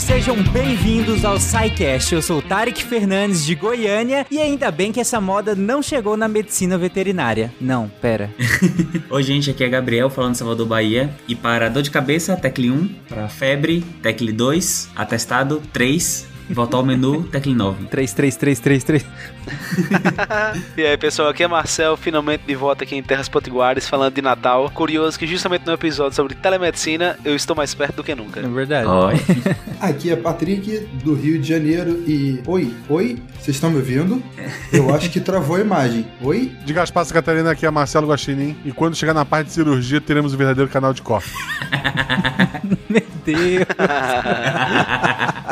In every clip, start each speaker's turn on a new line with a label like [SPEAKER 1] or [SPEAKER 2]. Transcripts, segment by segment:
[SPEAKER 1] sejam bem-vindos ao SciCast. Eu sou o Tarek Fernandes de Goiânia e ainda bem que essa moda não chegou na medicina veterinária. Não, pera.
[SPEAKER 2] Oi, gente, aqui é Gabriel falando de Salvador, Bahia. E para dor de cabeça, tecle 1. Para febre, tecle 2. Atestado, 3. Voltar ao menu, tecle 9.
[SPEAKER 1] 3, 3, 3, 3, 3.
[SPEAKER 3] e aí, pessoal, aqui é Marcel, finalmente de volta aqui em Terras Potiguares, falando de Natal. Curioso que justamente no episódio sobre telemedicina, eu estou mais perto do que nunca.
[SPEAKER 1] É verdade.
[SPEAKER 2] Oi.
[SPEAKER 4] Aqui é Patrick, do Rio de Janeiro, e... Oi, oi, vocês estão me ouvindo? Eu acho que travou a imagem. Oi?
[SPEAKER 5] De Gaspar Catarina, aqui é Marcelo Guaxinim. E quando chegar na parte de cirurgia, teremos o verdadeiro canal de corte.
[SPEAKER 1] Meu Deus.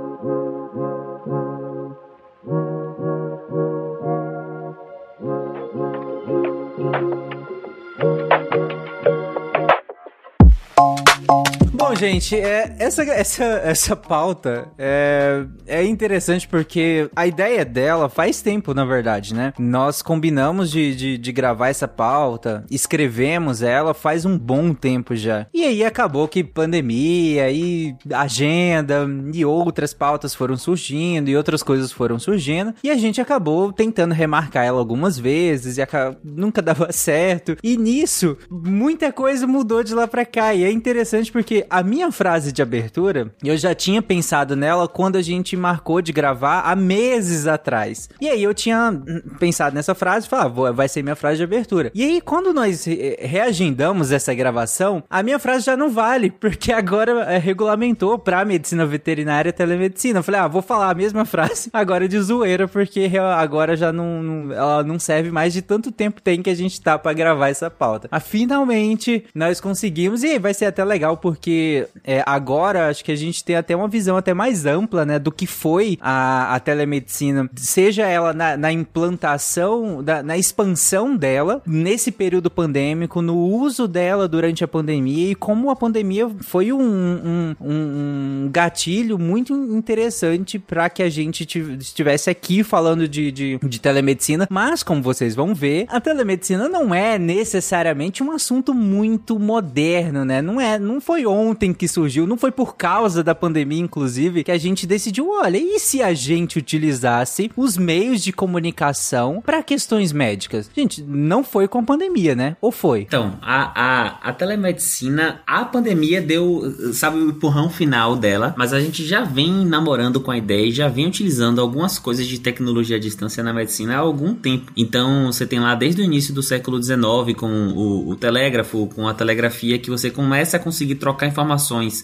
[SPEAKER 1] Bom, gente, é, essa, essa, essa pauta é, é interessante porque a ideia dela faz tempo, na verdade, né? Nós combinamos de, de, de gravar essa pauta, escrevemos ela faz um bom tempo já. E aí acabou que pandemia e agenda e outras pautas foram surgindo e outras coisas foram surgindo e a gente acabou tentando remarcar ela algumas vezes e nunca dava certo. E nisso, muita coisa mudou de lá pra cá e é interessante porque a minha frase de abertura, eu já tinha pensado nela quando a gente marcou de gravar há meses atrás. E aí eu tinha hum, pensado nessa frase e falei, ah, vai ser minha frase de abertura. E aí quando nós reagendamos essa gravação, a minha frase já não vale, porque agora eh, regulamentou pra medicina veterinária e telemedicina. Eu falei, ah, vou falar a mesma frase agora de zoeira, porque agora já não, não- ela não serve mais de tanto tempo tem que a gente tá pra gravar essa pauta. Mas finalmente nós conseguimos, e aí vai ser até legal, porque é, agora acho que a gente tem até uma visão até mais ampla, né, do que foi a, a telemedicina, seja ela na, na implantação, da- na expansão dela, nesse período pandêmico, no uso dela durante a pandemia e como a pandemia foi um, um, um- gatilho muito interessante para que a gente tiv- estivesse aqui falando de, de, de telemedicina, mas como vocês vão ver, a telemedicina não é necessariamente um assunto muito moderno, né? Não é, não foi ontem que surgiu, não foi por causa da pandemia, inclusive, que a gente decidiu, olha, e se a gente utilizasse os meios de comunicação para questões médicas? Gente, não foi com a pandemia, né? Ou foi?
[SPEAKER 2] Então, a, a, a telemedicina, a pandemia deu, sabe, o empurrão final dela, mas a gente já vem namorando com a ideia e já vem utilizando algumas coisas de tecnologia à distância na medicina há algum tempo. Então, você tem lá desde o início do século XIX com o, o telégrafo, com a telegrafia, que você começa a conseguir trocar informações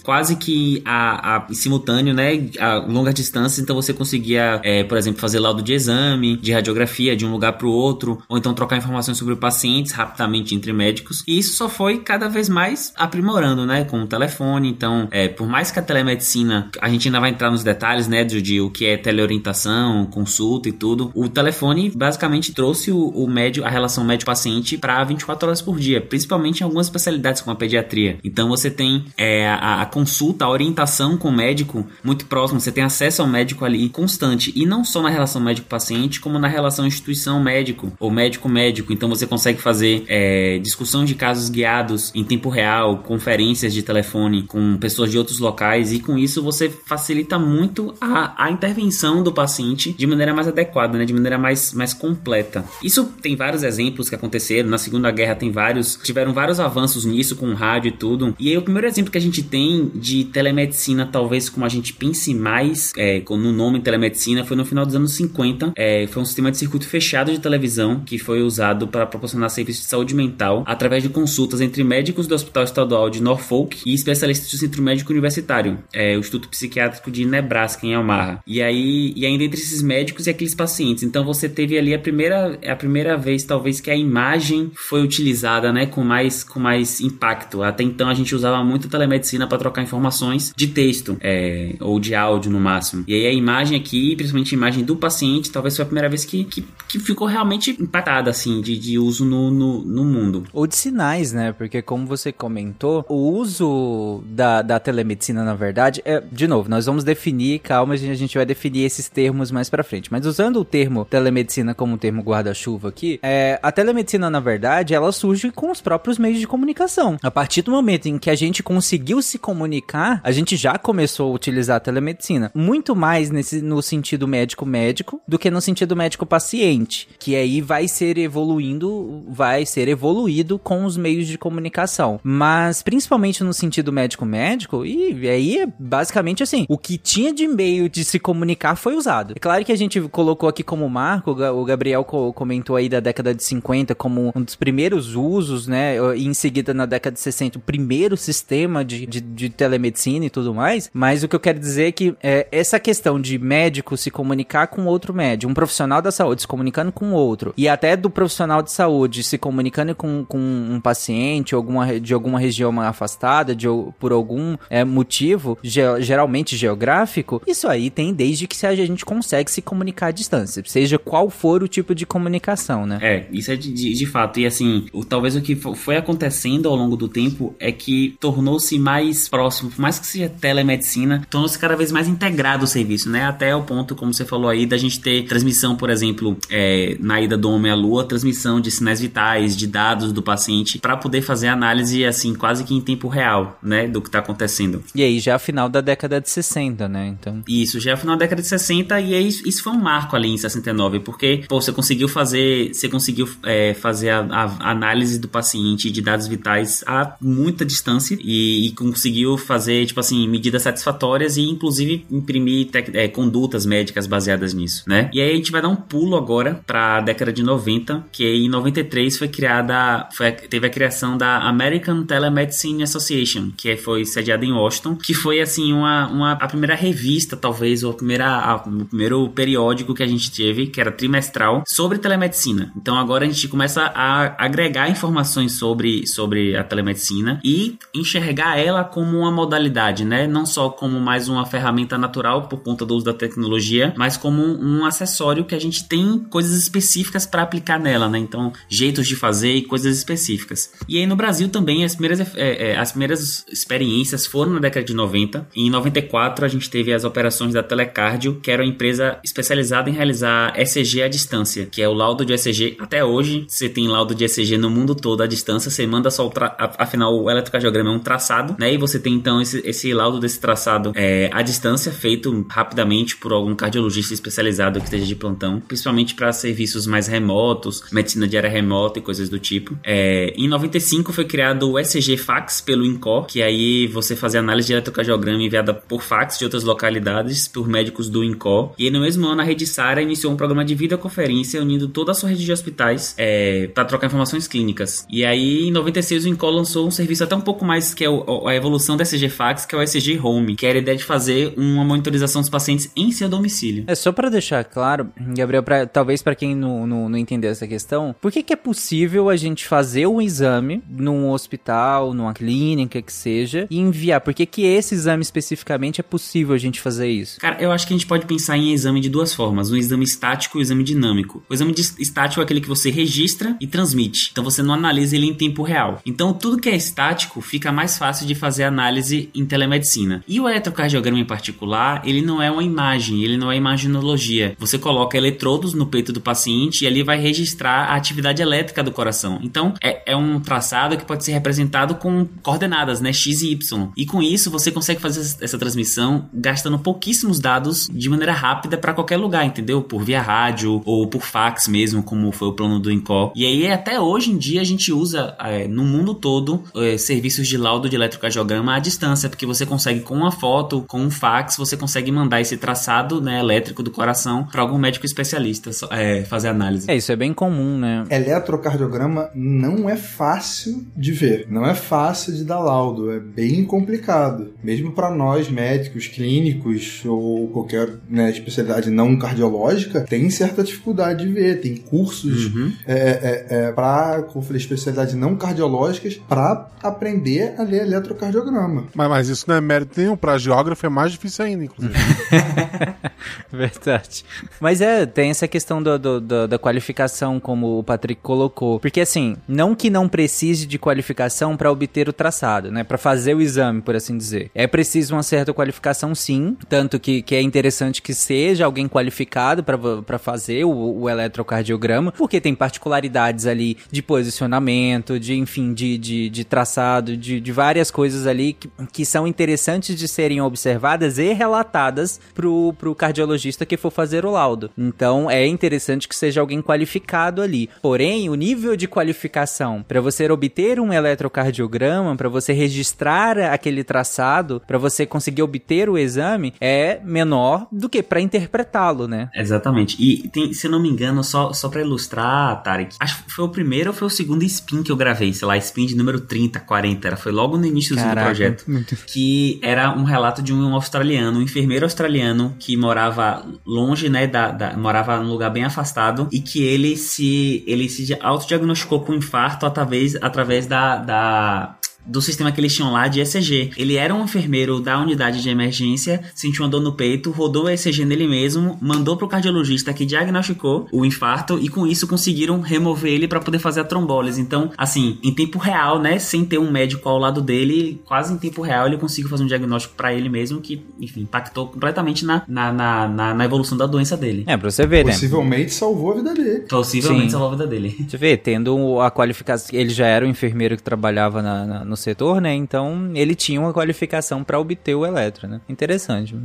[SPEAKER 2] quase que a, a, simultâneo, né, a longa distância. Então, você conseguia, é, por exemplo, fazer laudo de exame, de radiografia de um lugar para o outro, ou então trocar informações sobre pacientes rapidamente entre médicos. E isso só foi cada vez mais aprimorando, né, com o telefone. Então, é, por mais que a telemedicina, a gente ainda vai entrar nos detalhes, né, de, de o que é teleorientação, consulta e tudo. O telefone basicamente trouxe o, o médio, a relação médico-paciente para 24 horas por dia, principalmente em algumas especialidades como a pediatria. Então, você tem é, a, a consulta, a orientação com o médico muito próximo, você tem acesso ao médico ali constante. E não só na relação médico-paciente, como na relação instituição-médico ou médico-médico. Então você consegue fazer é, discussão de casos guiados em tempo real, conferências de telefone com pessoas de outros locais, e com isso você facilita muito a, a intervenção do paciente de maneira mais adequada, né? de maneira mais, mais completa. Isso tem vários exemplos que aconteceram. Na Segunda Guerra tem vários, tiveram vários avanços nisso com rádio e tudo. E aí o primeiro exemplo que a gente tem de telemedicina, talvez como a gente pense mais é, no nome telemedicina, foi no final dos anos 50. É, foi um sistema de circuito fechado de televisão que foi usado para proporcionar serviços de saúde mental através de consultas entre médicos do Hospital Estadual de Norfolk e especialistas do Centro Médico Universitário, é, o Instituto Psiquiátrico de Nebraska, em Omaha. E aí, e ainda entre esses médicos e aqueles pacientes. Então você teve ali a primeira, a primeira vez, talvez, que a imagem foi utilizada, né, com mais, com mais impacto. Até então a gente usava muito telemedicina para trocar informações de texto é, ou de áudio no máximo. E aí a imagem aqui, principalmente a imagem do paciente, talvez foi a primeira vez que, que, que ficou realmente impactada assim de, de uso no, no, no mundo.
[SPEAKER 1] Ou de sinais, né? Porque como você comentou, o uso da, da telemedicina, na verdade, é, de novo, nós vamos definir, calma, a gente vai definir esses termos mais pra frente. Mas usando o termo telemedicina como termo guarda-chuva aqui, é, a telemedicina, na verdade, ela surge com os próprios meios de comunicação. A partir do momento em que a gente conseguiu se comunicar, a gente já começou a utilizar a telemedicina. Muito mais nesse, no sentido médico-médico do que no sentido médico-paciente, que aí vai ser evoluindo, vai ser evoluído com os meios de comunicação. Mas principalmente no sentido médico-médico, e aí é basicamente assim, o que tinha de meio de se comunicar foi usado. É claro que a gente colocou aqui como marco, o Gabriel comentou aí da década de 50 como um dos primeiros usos, né? E em seguida na década de 60, o primeiro sistema de, de, de telemedicina e tudo mais. Mas o que eu quero dizer é que é, essa questão de médico se comunicar com outro médico, um profissional da saúde se comunicando com outro, e até do profissional de saúde se comunicando com, com um paciente alguma, de alguma região afastada, de, por algum é, motivo, ge, geralmente geográfico, isso aí tem desde que a gente consegue se comunicar à distância, seja qual for o tipo de comunicação, né?
[SPEAKER 2] É, isso é de, de, de fato. E assim, o, talvez o que foi acontecendo ao longo do tempo é que tornou-se mais próximo, por mais que seja telemedicina, tornou-se cada vez mais integrado o serviço, né? Até o ponto, como você falou aí, da gente ter transmissão, por exemplo, é, na ida do homem à lua, transmissão de sinais vitais, de dados do paciente, para poder fazer análise, assim, quase que em tempo real, né? Do que tá acontecendo.
[SPEAKER 1] E aí, já é final da década de 60, né? Então.
[SPEAKER 2] Isso, já é final da década de 60, e aí, isso foi um marco ali em 69, porque, pô, você conseguiu fazer, você conseguiu é, fazer a, a, análise do paciente de dados vitais a muita distância e, conseguiu fazer, tipo assim, medidas satisfatórias e, inclusive, imprimir é, condutas médicas baseadas nisso, né? E aí a gente vai dar um pulo agora para a década de 90, que em 93 foi criada, foi, teve a criação da American Telemedicine Association, que foi sediada em Washington, que foi assim uma, uma a primeira revista, talvez, ou a primeira, a, o primeiro periódico que a gente teve, que era trimestral, sobre telemedicina. Então agora a gente começa a agregar informações sobre, sobre a telemedicina e enxergar ela como uma modalidade, né? Não só como mais uma ferramenta natural por conta do uso da tecnologia, mas como um acessório que a gente tem coisas específicas para aplicar nela, né? Então, jeitos de fazer e coisas específicas. E aí no Brasil também as primeiras, é, é, as primeiras experiências foram na década de 90. E em 94 a gente teve as operações da Telecardio, que era uma empresa especializada em realizar ECG à distância, que é o laudo de ECG. Até hoje, você tem laudo de ECG no mundo todo à distância, você manda só o tra... afinal o eletrocardiograma é um traçado, né? E você tem então esse, esse laudo desse traçado é, à distância feito rapidamente por algum cardiologista especializado que esteja de plantão, principalmente para serviços mais remotos, medicina de área remota e coisas do tipo. É, em 95 foi criado o ECG Fax pelo INCOR, que aí você fazia análise de eletrocardiograma enviada por fax de outras localidades por médicos do INCOR. E aí, no mesmo ano a Rede Sara iniciou um programa de videoconferência unindo toda a sua rede de hospitais é, para trocar informações clínicas. E aí em 96 o INCOR lançou um serviço até um pouco mais que é o, a evolução da ECG Fax, que é o ECG Home, que era a ideia de fazer uma monitorização dos pacientes em seu domicílio.
[SPEAKER 1] É só para deixar claro, Gabriel, pra, talvez para quem não, não, não entender essa questão, por que, que é possível a gente fazer um exame num hospital, numa clínica, que seja, e enviar? Por que, que esse exame especificamente é possível a gente fazer isso?
[SPEAKER 2] Cara, eu acho que a gente pode pensar em exame de duas formas: um exame estático e um exame dinâmico. O exame estático é aquele que você registra e transmite, então você não analisa ele em tempo real. Então tudo que é estático fica mais fácil de fazer análise em telemedicina. E o eletrocardiograma em particular, ele não é uma imagem, ele não é imaginologia. Você coloca eletrodos no peito do paciente e ali vai registrar a atividade elétrica do coração. Então é, é um traçado que pode ser representado com coordenadas, né, x e y. E com isso você consegue fazer essa transmissão gastando pouquíssimos dados de maneira rápida para qualquer lugar, entendeu? Por via rádio ou por fax mesmo, como foi o plano do Incó. E aí até hoje em dia a gente usa é, no mundo todo é, serviços de laudo de eletrocardiograma à distância, porque você consegue com uma foto, com um fax, você consegue mandar esse traçado né, elétrico do coração para algum médico especialista é, fazer análise.
[SPEAKER 1] É, isso é bem comum, né?
[SPEAKER 4] Eletrocardiograma não é fácil de ver, não é fácil de dar laudo, é bem complicado. Mesmo para nós médicos, clínicos ou qualquer né, especialidade não cardiológica, tem certa dificuldade de ver. Tem cursos
[SPEAKER 2] Uhum.
[SPEAKER 4] é, é, é, para, especialidades não cardiológicas para aprender a ler eletrocardiograma.
[SPEAKER 5] Mas, mas isso não é mérito nenhum. Pra geógrafo é mais difícil ainda, inclusive.
[SPEAKER 1] Verdade. Mas é, tem essa questão do, do- do- da qualificação, como o Patrick colocou. Porque assim, não que não precise de qualificação para obter o traçado, né? Para fazer o exame, por assim dizer. É preciso uma certa qualificação, sim. Tanto que, que é interessante que seja alguém qualificado para fazer o, o eletrocardiograma, porque tem particularidades ali de posicionamento, de enfim, de, de, de traçado, de, de várias coisas ali que, que são interessantes de serem observadas e relatadas pro, pro cardiologista que for fazer o laudo. Então é interessante que seja alguém qualificado ali. Porém, o nível de qualificação para você obter um eletrocardiograma, para você registrar aquele traçado, para você conseguir obter o exame, é menor do que para interpretá-lo, né?
[SPEAKER 2] Exatamente. E tem, se eu não me engano, só, só pra ilustrar, Tarek, acho que foi o primeiro ou foi o segundo spin que eu gravei, sei lá, spin de número 30, 40, era, foi logo no início do projeto. Que era um relato de um australiano, um enfermeiro australiano que morava longe, né, da, da- morava num lugar bem afastado e que ele se, ele se autodiagnosticou com infarto através, através da, da do sistema que eles tinham lá de ECG. Ele era um enfermeiro da unidade de emergência, sentiu uma dor no peito, rodou o ECG nele mesmo, mandou pro cardiologista que diagnosticou o infarto e com isso conseguiram remover ele para poder fazer a trombólise. Então, assim, em tempo real, né, sem ter um médico ao lado dele, quase em tempo real ele conseguiu fazer um diagnóstico para ele mesmo que, enfim, impactou completamente na, na, na, na- na evolução da doença dele.
[SPEAKER 1] É, pra você ver, né?
[SPEAKER 4] Possivelmente salvou a vida dele.
[SPEAKER 2] Possivelmente
[SPEAKER 1] Sim.
[SPEAKER 2] salvou a vida dele.
[SPEAKER 1] Você vê, tendo a qualificação. Ele já era um enfermeiro que trabalhava na- na- no setor, né? Então ele tinha uma qualificação para obter o eletro, né? Interessante.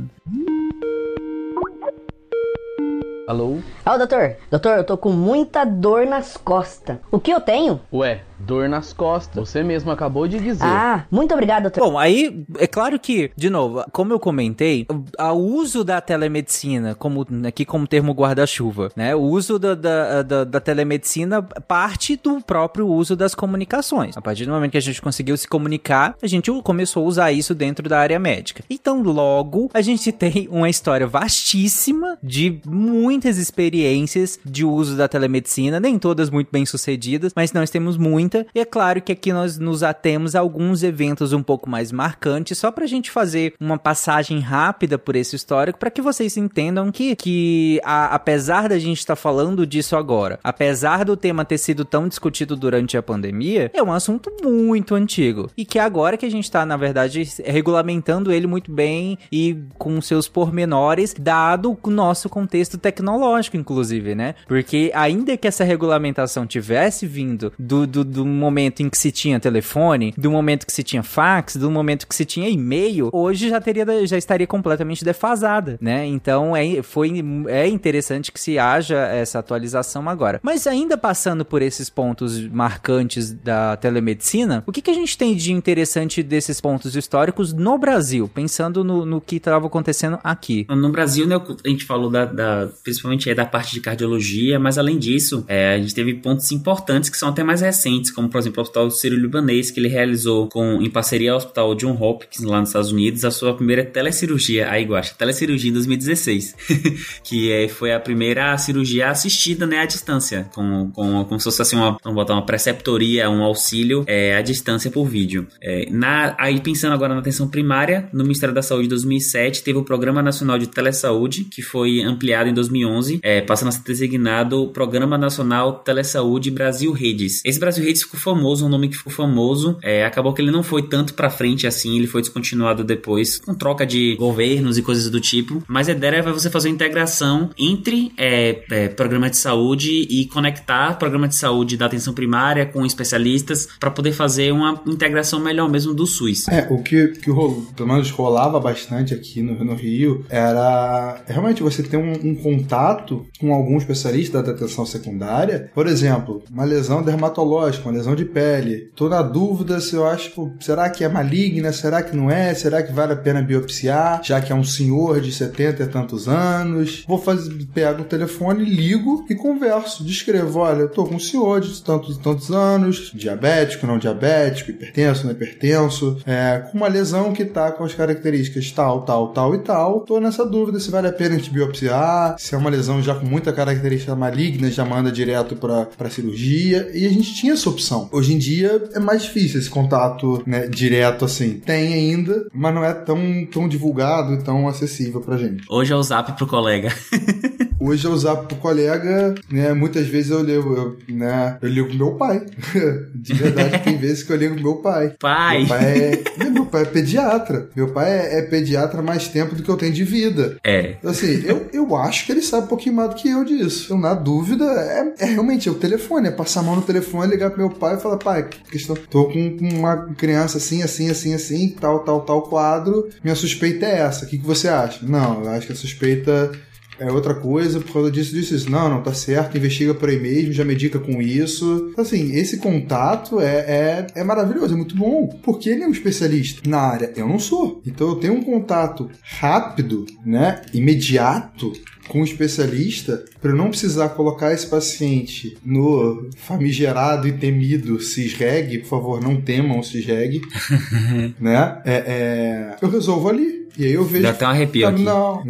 [SPEAKER 6] Alô?
[SPEAKER 7] Ó, doutor, doutor, eu tô com muita dor nas costas. O que eu tenho?
[SPEAKER 6] Ué, dor nas costas. Você mesmo acabou de dizer.
[SPEAKER 7] Ah, muito obrigado, doutor.
[SPEAKER 1] Bom, aí é claro que, de novo, como eu comentei, o uso da telemedicina, como aqui como termo guarda-chuva, né? O uso da, da, da, da telemedicina parte do próprio uso das comunicações. A partir do momento que a gente conseguiu se comunicar, a gente começou a usar isso dentro da área médica. Então, logo, a gente tem uma história vastíssima de muitas experiências de uso da telemedicina, nem todas muito bem sucedidas, mas nós temos muita. E é claro que aqui nós nos atemos a alguns eventos um pouco mais marcantes, só pra gente fazer uma passagem rápida por esse histórico, para que vocês entendam que, que a- apesar da gente estar falando disso agora, apesar do tema ter sido tão discutido durante a pandemia, é um assunto muito antigo. E que agora que a gente tá, na verdade, regulamentando ele muito bem e com seus pormenores, dado o nosso contexto tecnológico, inclusive, né? Porque ainda que essa regulamentação tivesse vindo do, do, do momento em que se tinha telefone, do momento que se tinha fax, do momento que se tinha e-mail, hoje já teria já estaria completamente defasada, né? Então é, foi, é interessante que se haja essa atualização agora. Mas ainda passando por esses pontos marcantes da telemedicina, o que, que a gente tem de interessante desses pontos históricos no Brasil, pensando no, no que estava acontecendo aqui?
[SPEAKER 2] No Brasil, né, a gente falou da, da- principalmente aí da parte de cardiologia, mas além disso, é, a gente teve pontos importantes que são até mais recentes, como por exemplo o Hospital Sírio-Libanês, que ele realizou com, em parceria ao Hospital John Hopkins, lá nos Estados Unidos, a sua primeira telecirurgia, aí Guaxa, telecirurgia em 2016, que é, foi a primeira cirurgia assistida, né, à distância, com, com, como se fosse assim, uma, vamos botar uma preceptoria, um auxílio é, à distância por vídeo. É, na, aí pensando agora na atenção primária, no Ministério da Saúde de 2007 teve o Programa Nacional de Telesaúde, que foi ampliado em 2011, é, passando a ser designado Programa Nacional Telesaúde Brasil Redes. Esse Brasil Redes ficou famoso, um nome que ficou famoso, é, acabou que ele não foi tanto pra frente assim, ele foi descontinuado depois, com troca de governos e coisas do tipo, mas a ideia é você fazer uma integração entre é, é, programa de saúde e conectar programa de saúde da atenção primária com especialistas para poder fazer uma integração melhor mesmo do SUS.
[SPEAKER 4] É, o que, que pelo menos rolava bastante aqui no, no Rio era realmente você ter um, um contato com algum especialista da atenção secundária. Por exemplo, uma lesão dermatológica, uma lesão de pele. Tô na dúvida se eu acho, pô, será que é maligna? Será que não é? Será que vale a pena biopsiar? Já que é um senhor de 70 e tantos anos. Vou fazer, pego o telefone, ligo e converso. Descrevo, olha, eu tô com um senhor de tantos e tantos anos, diabético, não diabético, hipertenso, não hipertenso, é, com uma lesão que tá com as características tal, tal, tal e tal. Tô nessa dúvida se vale a pena gente biopsiar, se é uma lesão já com muita característica maligna, já manda direto pra, pra cirurgia. E a gente tinha essa opção. Hoje em dia é mais difícil esse contato né, direto assim. Tem ainda, mas não é tão, tão divulgado e tão acessível pra gente.
[SPEAKER 2] Hoje é o zap pro colega.
[SPEAKER 4] Hoje eu usar pro colega, né? Muitas vezes eu ligo, eu, né? Eu ligo pro meu pai. De verdade, tem vezes que eu ligo pro meu pai.
[SPEAKER 2] Pai!
[SPEAKER 4] Meu pai é, meu pai é pediatra. Meu pai é, é pediatra mais tempo do que eu tenho de vida.
[SPEAKER 2] É.
[SPEAKER 4] Então, assim, eu, eu acho que ele sabe um pouquinho mais do que eu disso. Eu, na dúvida, é, é realmente é o telefone. É passar a mão no telefone, ligar pro meu pai e falar, pai, questão, tô com uma criança assim, assim, assim, assim, tal, tal, tal quadro. Minha suspeita é essa. O que, que você acha? Não, eu acho que a suspeita é outra coisa por causa disso, disso, isso. Não, não, tá certo, investiga por aí mesmo, já medica com isso. Então, assim, esse contato é, é, é maravilhoso, é muito bom, porque ele é um especialista na área. Eu não sou. Então eu tenho um contato rápido, né, imediato com um especialista para eu não precisar colocar esse paciente no famigerado e temido CISREG, por favor, não temam o CISREG, né? É, é, eu resolvo ali. E aí eu vejo.
[SPEAKER 2] Dá até um arrepio aqui.
[SPEAKER 4] Não.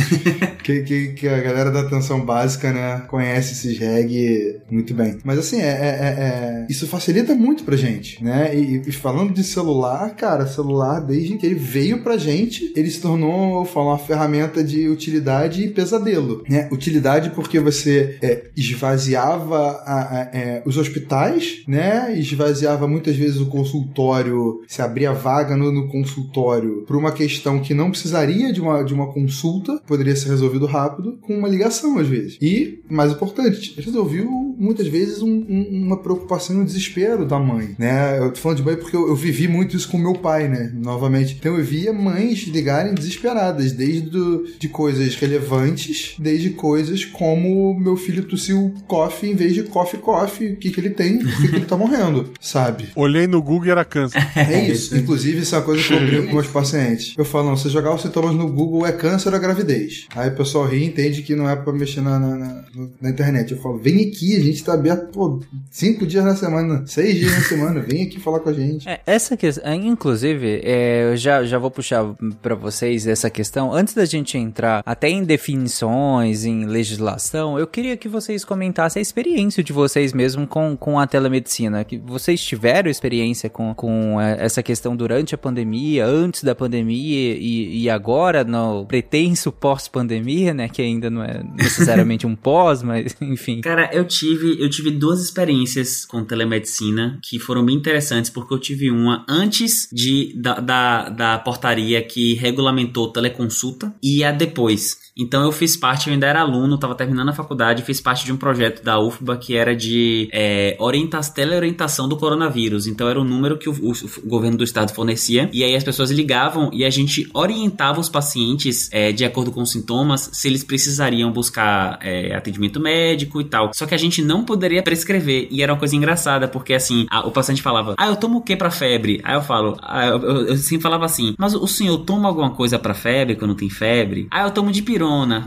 [SPEAKER 4] que, que, que a galera da atenção básica, né, conhece esses reggae muito bem. Mas assim, é, é, é, isso facilita muito pra gente, né? E, e, falando de celular, cara, celular, desde que ele veio pra gente, ele se tornou, falar, uma ferramenta de utilidade e pesadelo, né? Utilidade porque você é, esvaziava a, a, é, os hospitais, né? Esvaziava muitas vezes o consultório, se abria vaga no, no consultório por uma questão que não precisaria de uma, de uma consulta, poderia ser resolvido rápido com uma ligação às vezes. E, mais importante, resolveu muitas vezes um, um, uma preocupação e um desespero da mãe, né? Eu tô falando de mãe porque eu, eu, vivi muito isso com meu pai, né? Novamente. Então eu via mães ligarem desesperadas, desde do, de coisas relevantes, desde coisas como meu filho tossiu coffee em vez de coffee coffee, o que que ele tem, por que, que ele tá morrendo, sabe?
[SPEAKER 5] Olhei no Google e era câncer.
[SPEAKER 4] É isso. Inclusive, isso é uma coisa que eu brinco com meus pacientes. Eu falo, não, você jogar os sintomas no Google é câncer ou gravidez. Aí pessoal ri e entende que não é pra mexer na, na, na, na internet. Eu falo, vem aqui, a gente tá aberto, pô, cinco dias na semana, seis dias na semana, vem aqui falar com a gente.
[SPEAKER 1] É, essa questão, inclusive, é, eu já, já vou puxar para vocês essa questão. Antes da gente entrar até em definições, em legislação, eu queria que vocês comentassem a experiência de vocês mesmo com, com a telemedicina. Que vocês tiveram experiência com, com é, essa questão durante a pandemia, antes da pandemia e, e agora no pretenso pós-pandemia, né? Que ainda não é necessariamente um pós, mas enfim.
[SPEAKER 2] Cara, eu tive, eu tive duas experiências com telemedicina que foram bem interessantes, porque eu tive uma antes de, da, da, da portaria que regulamentou teleconsulta e a depois. Então eu fiz parte, eu ainda era aluno, estava terminando a faculdade, fiz parte de um projeto da UFBA que era de é, orienta teleorientação do coronavírus. Então era o número que o, o, o, governo do estado fornecia e aí as pessoas ligavam e a gente orientava os pacientes é, de acordo com os sintomas se eles precisariam buscar é, atendimento médico e tal. Só que a gente não poderia prescrever e era uma coisa engraçada porque assim a, o paciente falava: Ah, eu tomo o que para febre? Aí eu falo, ah, eu, eu, eu sempre falava assim, mas o senhor toma alguma coisa para febre quando tem febre? Ah, eu tomo de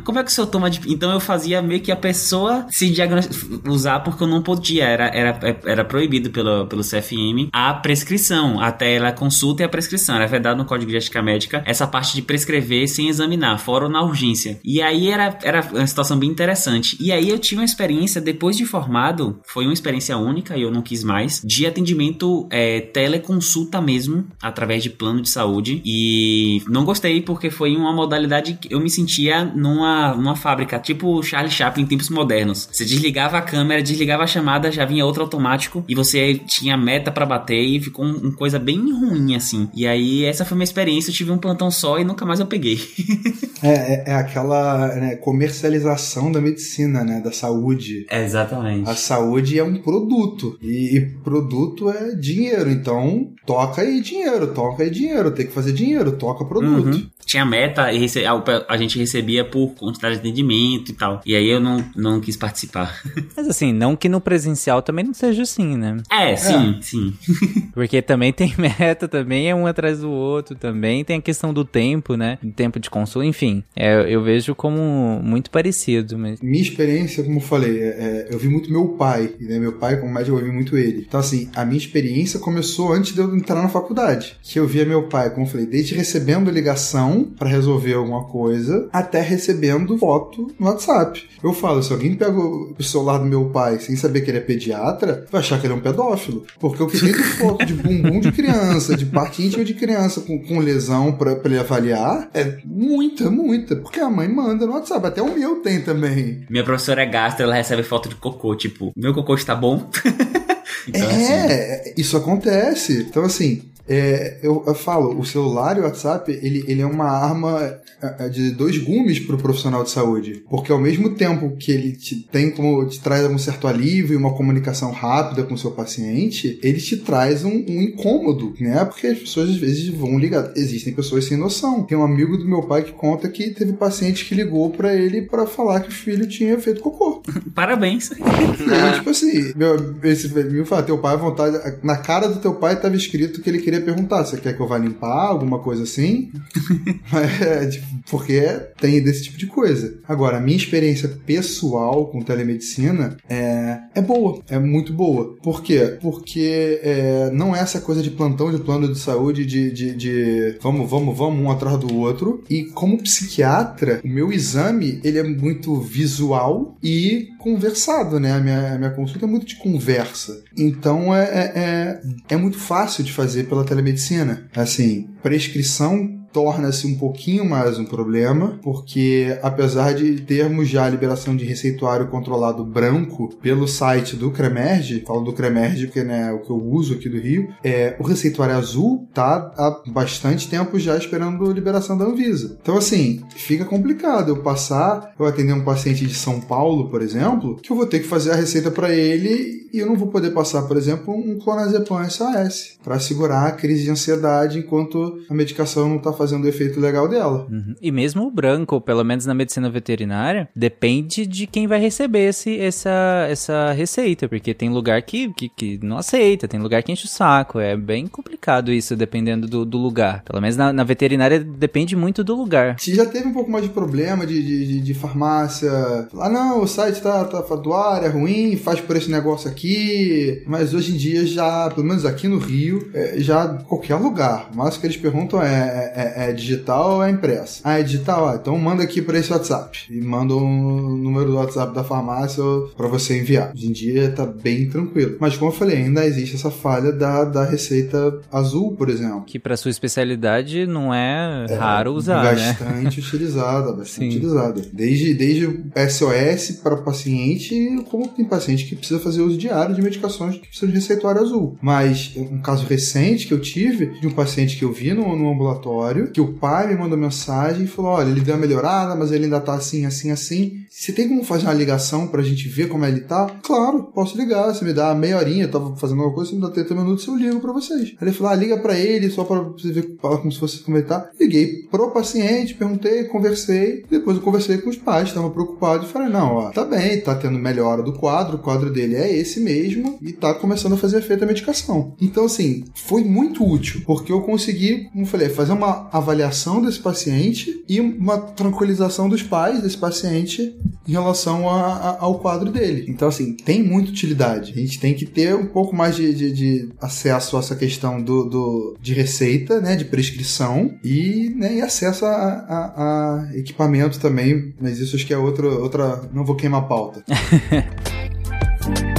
[SPEAKER 2] Como é que o senhor toma de... Então eu fazia meio que a pessoa se diagnosticar, usar porque eu não podia, era, era, era proibido pelo, pelo CFM a prescrição, até ela consulta e a prescrição. Era verdade no Código de Ética Médica essa parte de prescrever sem examinar, fora ou na urgência. E aí era, era uma situação bem interessante. E aí eu tive uma experiência, depois de formado, foi uma experiência única e eu não quis mais, de atendimento é, teleconsulta mesmo, através de plano de saúde. E não gostei porque foi uma modalidade que eu me sentia numa, numa fábrica, tipo Charlie Chaplin em tempos modernos. Você desligava a câmera, desligava a chamada, já vinha outro automático e você tinha meta para bater e ficou uma um coisa bem ruim assim. E aí essa foi minha experiência, eu tive um plantão só e nunca mais eu peguei.
[SPEAKER 4] é, é, é, aquela né, comercialização da medicina, né, da saúde.
[SPEAKER 2] É, exatamente.
[SPEAKER 4] A saúde é um produto e, e produto é dinheiro, então toca aí dinheiro, toca aí dinheiro, tem que fazer dinheiro, toca produto. Uhum.
[SPEAKER 2] Tinha meta e a, a gente recebia por quantidade de atendimento e tal. E aí eu não, não quis participar.
[SPEAKER 1] Mas assim, não que no presencial também não seja assim, né?
[SPEAKER 2] É, sim, é. sim.
[SPEAKER 1] Porque também tem meta, também é um atrás do outro, também tem a questão do tempo, né? Do tempo de consulta, enfim. É, eu vejo como muito parecido. Mas...
[SPEAKER 4] Minha experiência, como eu falei, é, é, eu vi muito meu pai, né? Meu pai, como médico, eu vi muito ele. Então, assim, a minha experiência começou antes de eu entrar na faculdade. Que eu via meu pai, como eu falei, desde recebendo ligação ligação para resolver alguma coisa, até recebendo foto no WhatsApp. Eu falo, se alguém pega o celular do meu pai sem saber que ele é pediatra, vai achar que ele é um pedófilo. Porque que tem de foto de bumbum de criança, de parte íntima de criança com, com lesão pra, pra ele avaliar, é muita, muita. Porque a mãe manda no WhatsApp. Até o meu tem também.
[SPEAKER 2] Minha professora é gastro, ela recebe foto de cocô, tipo, meu cocô está bom?
[SPEAKER 4] Então, é, assim... isso acontece. Então, assim, é, eu, eu, falo, o celular e o WhatsApp, ele, ele é uma arma é, é, de dois gumes para o profissional de saúde. Porque ao mesmo tempo que ele te tem como te traz um certo alívio e uma comunicação rápida com o seu paciente, ele te traz um, um, incômodo, né? Porque as pessoas às vezes vão ligar. Existem pessoas sem noção. Tem um amigo do meu pai que conta que teve paciente que ligou para ele para falar que o filho tinha feito cocô.
[SPEAKER 2] Parabéns.
[SPEAKER 4] E, tipo assim, meu, esse, meu fala, teu pai à vontade. Na cara do teu pai estava escrito que ele queria queria perguntar: você quer que eu vá limpar? Alguma coisa assim? é, tipo, porque tem desse tipo de coisa. Agora, a minha experiência pessoal com telemedicina é, é boa, é muito boa. Por quê? Porque é, não é essa coisa de plantão de plano de saúde, de, de, de vamos, vamos, vamos um atrás do outro. E como psiquiatra, o meu exame ele é muito visual e conversado, né? A minha, a minha consulta é muito de conversa. Então é, é, é, é muito fácil de fazer pela telemedicina. Assim, prescrição torna-se um pouquinho mais um problema, porque apesar de termos já a liberação de receituário controlado branco pelo site do Cremerge, falo do Cremerge porque né, é o que eu uso aqui do Rio, é, o receituário azul tá há bastante tempo já esperando a liberação da Anvisa. Então assim, fica complicado eu passar, eu atender um paciente de São Paulo, por exemplo, que eu vou ter que fazer a receita para ele e eu não vou poder passar, por exemplo, um clonazepam SAS para segurar a crise de ansiedade enquanto a medicação não está fazendo fazendo o efeito legal dela.
[SPEAKER 1] Uhum. E mesmo o branco, pelo menos na medicina veterinária, depende de quem vai receber esse, essa, essa receita, porque tem lugar que, que, que não aceita, tem lugar que enche o saco. É bem complicado isso, dependendo do, do lugar. Pelo menos na, na, veterinária depende muito do lugar.
[SPEAKER 4] Se já teve um pouco mais de problema de, de, de farmácia, ah não, o site tá, tá do ar, é ruim, faz por esse negócio aqui, mas hoje em dia já, pelo menos aqui no Rio, é, já qualquer lugar, mas o que eles perguntam é, é é, é digital ou é impressa? Ah, é digital? Ah, então manda aqui para esse WhatsApp. E manda um número do WhatsApp da farmácia para você enviar. Hoje em dia tá bem tranquilo. Mas como eu falei, ainda existe essa falha da, da receita azul, por exemplo.
[SPEAKER 1] Que para sua especialidade não é, é raro usar,
[SPEAKER 4] bastante né? Bastante utilizada, bastante Sim. utilizada. Desde, desde SOS para o paciente, como tem paciente que precisa fazer uso diário de medicações que precisam de receituário azul. Mas um caso recente que eu tive de um paciente que eu vi no, no ambulatório que o pai me mandou mensagem e falou: olha, ele deu uma melhorada, mas ele ainda tá assim, assim, assim. Você tem como fazer uma ligação pra gente ver como ele tá? Claro, posso ligar. Você me dá meia horinha, eu tava fazendo alguma coisa, você me dá 30 minutos, eu ligo pra vocês. Aí ele falou: ah, liga pra ele, só pra você ver como se fosse como ele tá. Liguei pro paciente, perguntei, conversei. Depois eu conversei com os pais, estavam preocupados e falei: não, ó, tá bem, tá tendo melhora do quadro, o quadro dele é esse mesmo e tá começando a fazer efeito a medicação. Então, assim, foi muito útil, porque eu consegui, como eu falei, fazer uma avaliação desse paciente e uma tranquilização dos pais desse paciente em relação a, a, ao quadro dele. Então, assim, tem muita utilidade. A gente tem que ter um pouco mais de, de, de acesso a essa questão do, do, de receita, né, de prescrição e, né, e acesso a, a, a equipamento também, mas isso acho que é outra, outra não vou queimar a pauta.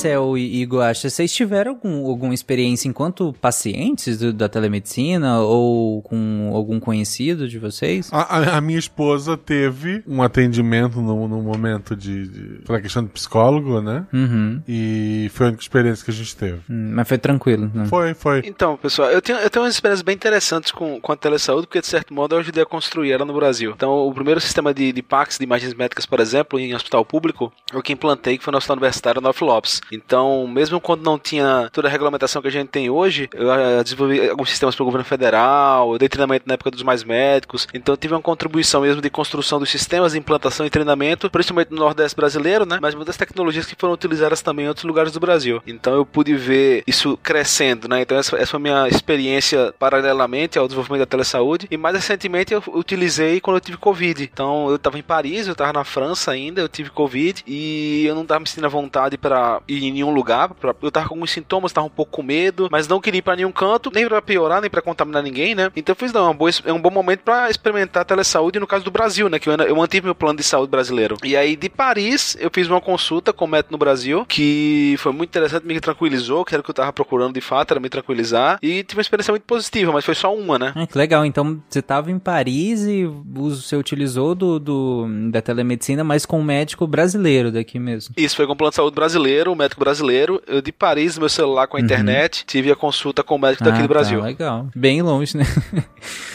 [SPEAKER 1] Marcel e Igor, acha, vocês tiveram algum, alguma experiência enquanto pacientes do, da telemedicina ou com algum conhecido de vocês?
[SPEAKER 5] A, a minha esposa teve um atendimento no, no momento de, de. Pela questão de psicólogo, né?
[SPEAKER 1] Uhum.
[SPEAKER 5] E foi a única experiência que a gente teve.
[SPEAKER 1] Hum, mas foi tranquilo, né?
[SPEAKER 5] Foi, foi.
[SPEAKER 3] Então, pessoal, eu tenho, eu tenho umas experiências bem interessantes com, com a telesaúde, porque de certo modo eu ajudei a construir ela no Brasil. Então, o primeiro sistema de, de PACs, de imagens médicas, por exemplo, em hospital público, eu que implantei, que foi no Hospital Universitário North Lopes. Então, mesmo quando não tinha toda a regulamentação que a gente tem hoje, eu eh, desenvolvi alguns sistemas para o governo federal, eu dei treinamento na época dos mais médicos, então eu tive uma contribuição mesmo de construção dos sistemas implantação e treinamento, principalmente no Nordeste brasileiro, né? Mas muitas tecnologias que foram utilizadas também em outros lugares do Brasil. Então eu pude ver isso crescendo, né? Então essa, essa foi a minha experiência paralelamente ao desenvolvimento da telesaúde. E mais recentemente eu utilizei quando eu tive Covid. Então eu estava em Paris, eu estava na França ainda, eu tive Covid e eu não estava me sentindo à vontade para ir em nenhum lugar. Pra, eu estava com alguns sintomas, estava um pouco com medo, mas não queria ir para nenhum canto, nem para piorar, nem para contaminar ninguém, né? Então eu fiz, não, é um bom, é um bom momento para experimentar a telesaúde no caso do Brasil, né? Que eu, eu mantive meu plano de saúde brasileiro. E aí de Paris eu fiz uma consulta com o médico no Brasil, que foi muito interessante, me tranquilizou, que era o que eu estava procurando de fato, era me tranquilizar. E tive uma experiência muito positiva, mas foi só uma, né?
[SPEAKER 1] Ah, que legal. Então você estava em Paris e você utilizou do, do, da telemedicina, mas com um médico brasileiro daqui mesmo.
[SPEAKER 3] Isso, foi com o plano de saúde brasileiro, um médico brasileiro. Eu de Paris, meu celular com a uhum. internet, tive a consulta com o médico daqui
[SPEAKER 1] ah,
[SPEAKER 3] do Brasil.
[SPEAKER 1] Tá, legal. Bem longe, né?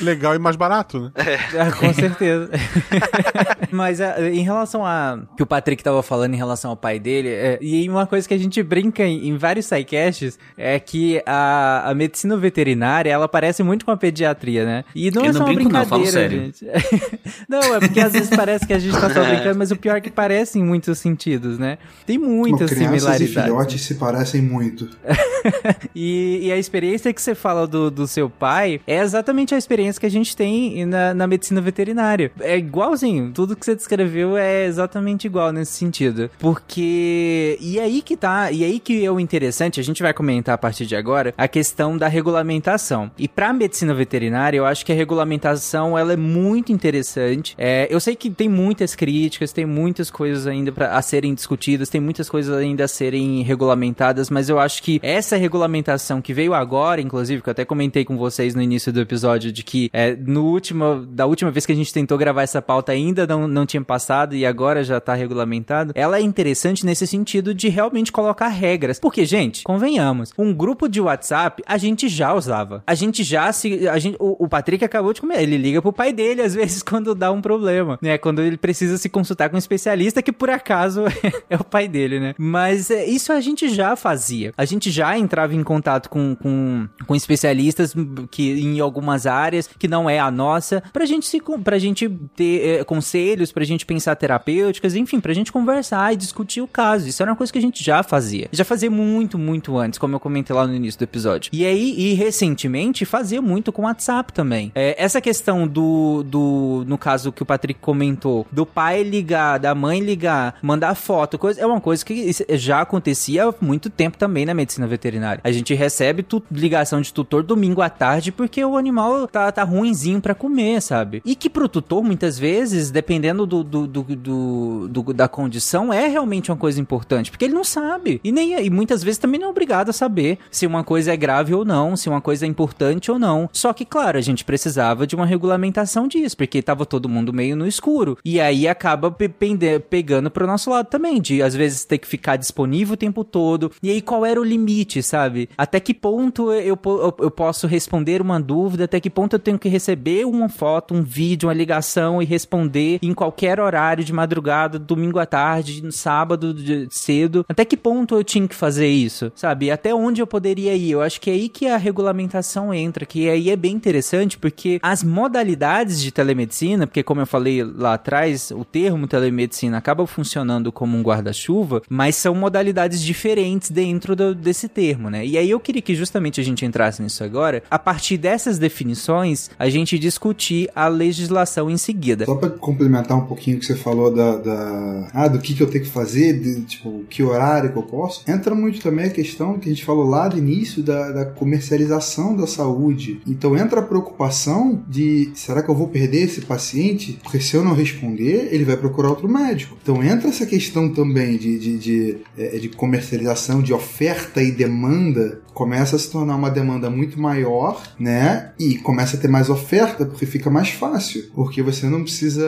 [SPEAKER 5] Legal e mais barato, né?
[SPEAKER 1] É. Ah, com certeza. mas ah, em relação a que o Patrick estava falando em relação ao pai dele, é, e uma coisa que a gente brinca em, em vários sidecasts é que a, a medicina veterinária, ela parece muito com a pediatria, né? E não
[SPEAKER 2] Eu
[SPEAKER 1] é só
[SPEAKER 2] não
[SPEAKER 1] uma
[SPEAKER 2] brinco, não,
[SPEAKER 1] brincadeira, gente. não, é porque às vezes parece que a gente tá só brincando, mas o pior é que parece em muitos sentidos, né? Tem muitas
[SPEAKER 4] Crianças e filhotes se parecem muito.
[SPEAKER 1] E, e a experiência que você fala do, do seu pai é exatamente a experiência que a gente tem na, na medicina veterinária. É igualzinho. Tudo que você descreveu é exatamente igual nesse sentido. Porque. E aí que tá. E aí que é o interessante, a gente vai comentar a partir de agora, a questão da regulamentação. E pra medicina veterinária, eu acho que a regulamentação ela é muito interessante. É, eu sei que tem muitas críticas, tem muitas coisas ainda pra, a serem discutidas, tem muitas coisas ainda a serem regulamentadas, mas eu acho que essa regulamentação que veio agora, inclusive, que eu até comentei com vocês no início do episódio, de que é, no último, da última vez que a gente tentou gravar essa pauta ainda não, não tinha passado e agora já tá regulamentado, ela é interessante nesse sentido de realmente colocar regras. Porque, gente, convenhamos, um grupo de WhatsApp a gente já usava. A gente já se. A gente, o, o Patrick acabou de comer. Ele liga pro pai dele, às vezes, quando dá um problema, né? Quando ele precisa se consultar com um especialista, que por acaso é o pai dele, né? Mas é, isso a gente já fazia. A gente já entrava em contato com, com, com especialistas que em algumas áreas que não é a nossa, pra gente se pra gente ter é, conselhos, pra gente pensar terapêuticas, enfim, pra gente conversar e discutir o caso. Isso era uma coisa que a gente já fazia. Já fazia muito, muito antes, como eu comentei lá no início do episódio. E aí, e recentemente, fazia muito com WhatsApp também. É, essa questão do, do, no caso que o Patrick comentou, do pai ligar, da mãe ligar, mandar foto, coisa, é uma coisa que já acontecia há muito tempo também na medicina veterinária. A gente recebe ligação de tutor domingo à tarde porque o animal tá, tá ruinzinho para comer, sabe? E que pro tutor, muitas vezes, dependendo do, do, do, do, do da condição, é realmente uma coisa importante, porque ele não sabe. E, nem, e muitas vezes também não é obrigado a saber se uma coisa é grave ou não, se uma coisa é importante ou não. Só que, claro, a gente precisava de uma regulamentação disso, porque tava todo mundo meio no escuro. E aí acaba pe pegando pro nosso lado também, de às vezes ter que ficar disponível o tempo todo. E aí qual era o limite, sabe? Até que ponto eu, eu, eu posso responder uma dúvida, até que ponto eu tenho que receber uma foto, um vídeo, uma ligação e responder em qualquer horário de madrugada, domingo à tarde, no sábado de, cedo. Até que ponto eu tinha que fazer isso, sabe? Até onde eu poderia ir? Eu acho que é aí que a regulamentação entra, que aí é bem interessante, porque as modalidades de telemedicina, porque como eu falei lá atrás, o termo telemedicina acaba funcionando como um guarda-chuva, mas são modalidades diferentes dentro do, desse termo, né? E aí eu queria que justamente a gente entrasse nisso agora, a partir dessas definições, a gente discutir a legislação em seguida.
[SPEAKER 4] Só para complementar um pouquinho o que você falou da, da, ah, do que, que eu tenho que fazer, de, tipo, que horário que eu posso, entra muito também a questão que a gente falou lá do início da, da comercialização da saúde. Então entra a preocupação de será que eu vou perder esse paciente? Porque se eu não responder, ele vai procurar outro médico. Então entra essa questão também de, de, de, de, de comercialização, de oferta e demanda começa a se tornar uma demanda muito maior, né? E começa a ter mais oferta porque fica mais fácil, porque você não precisa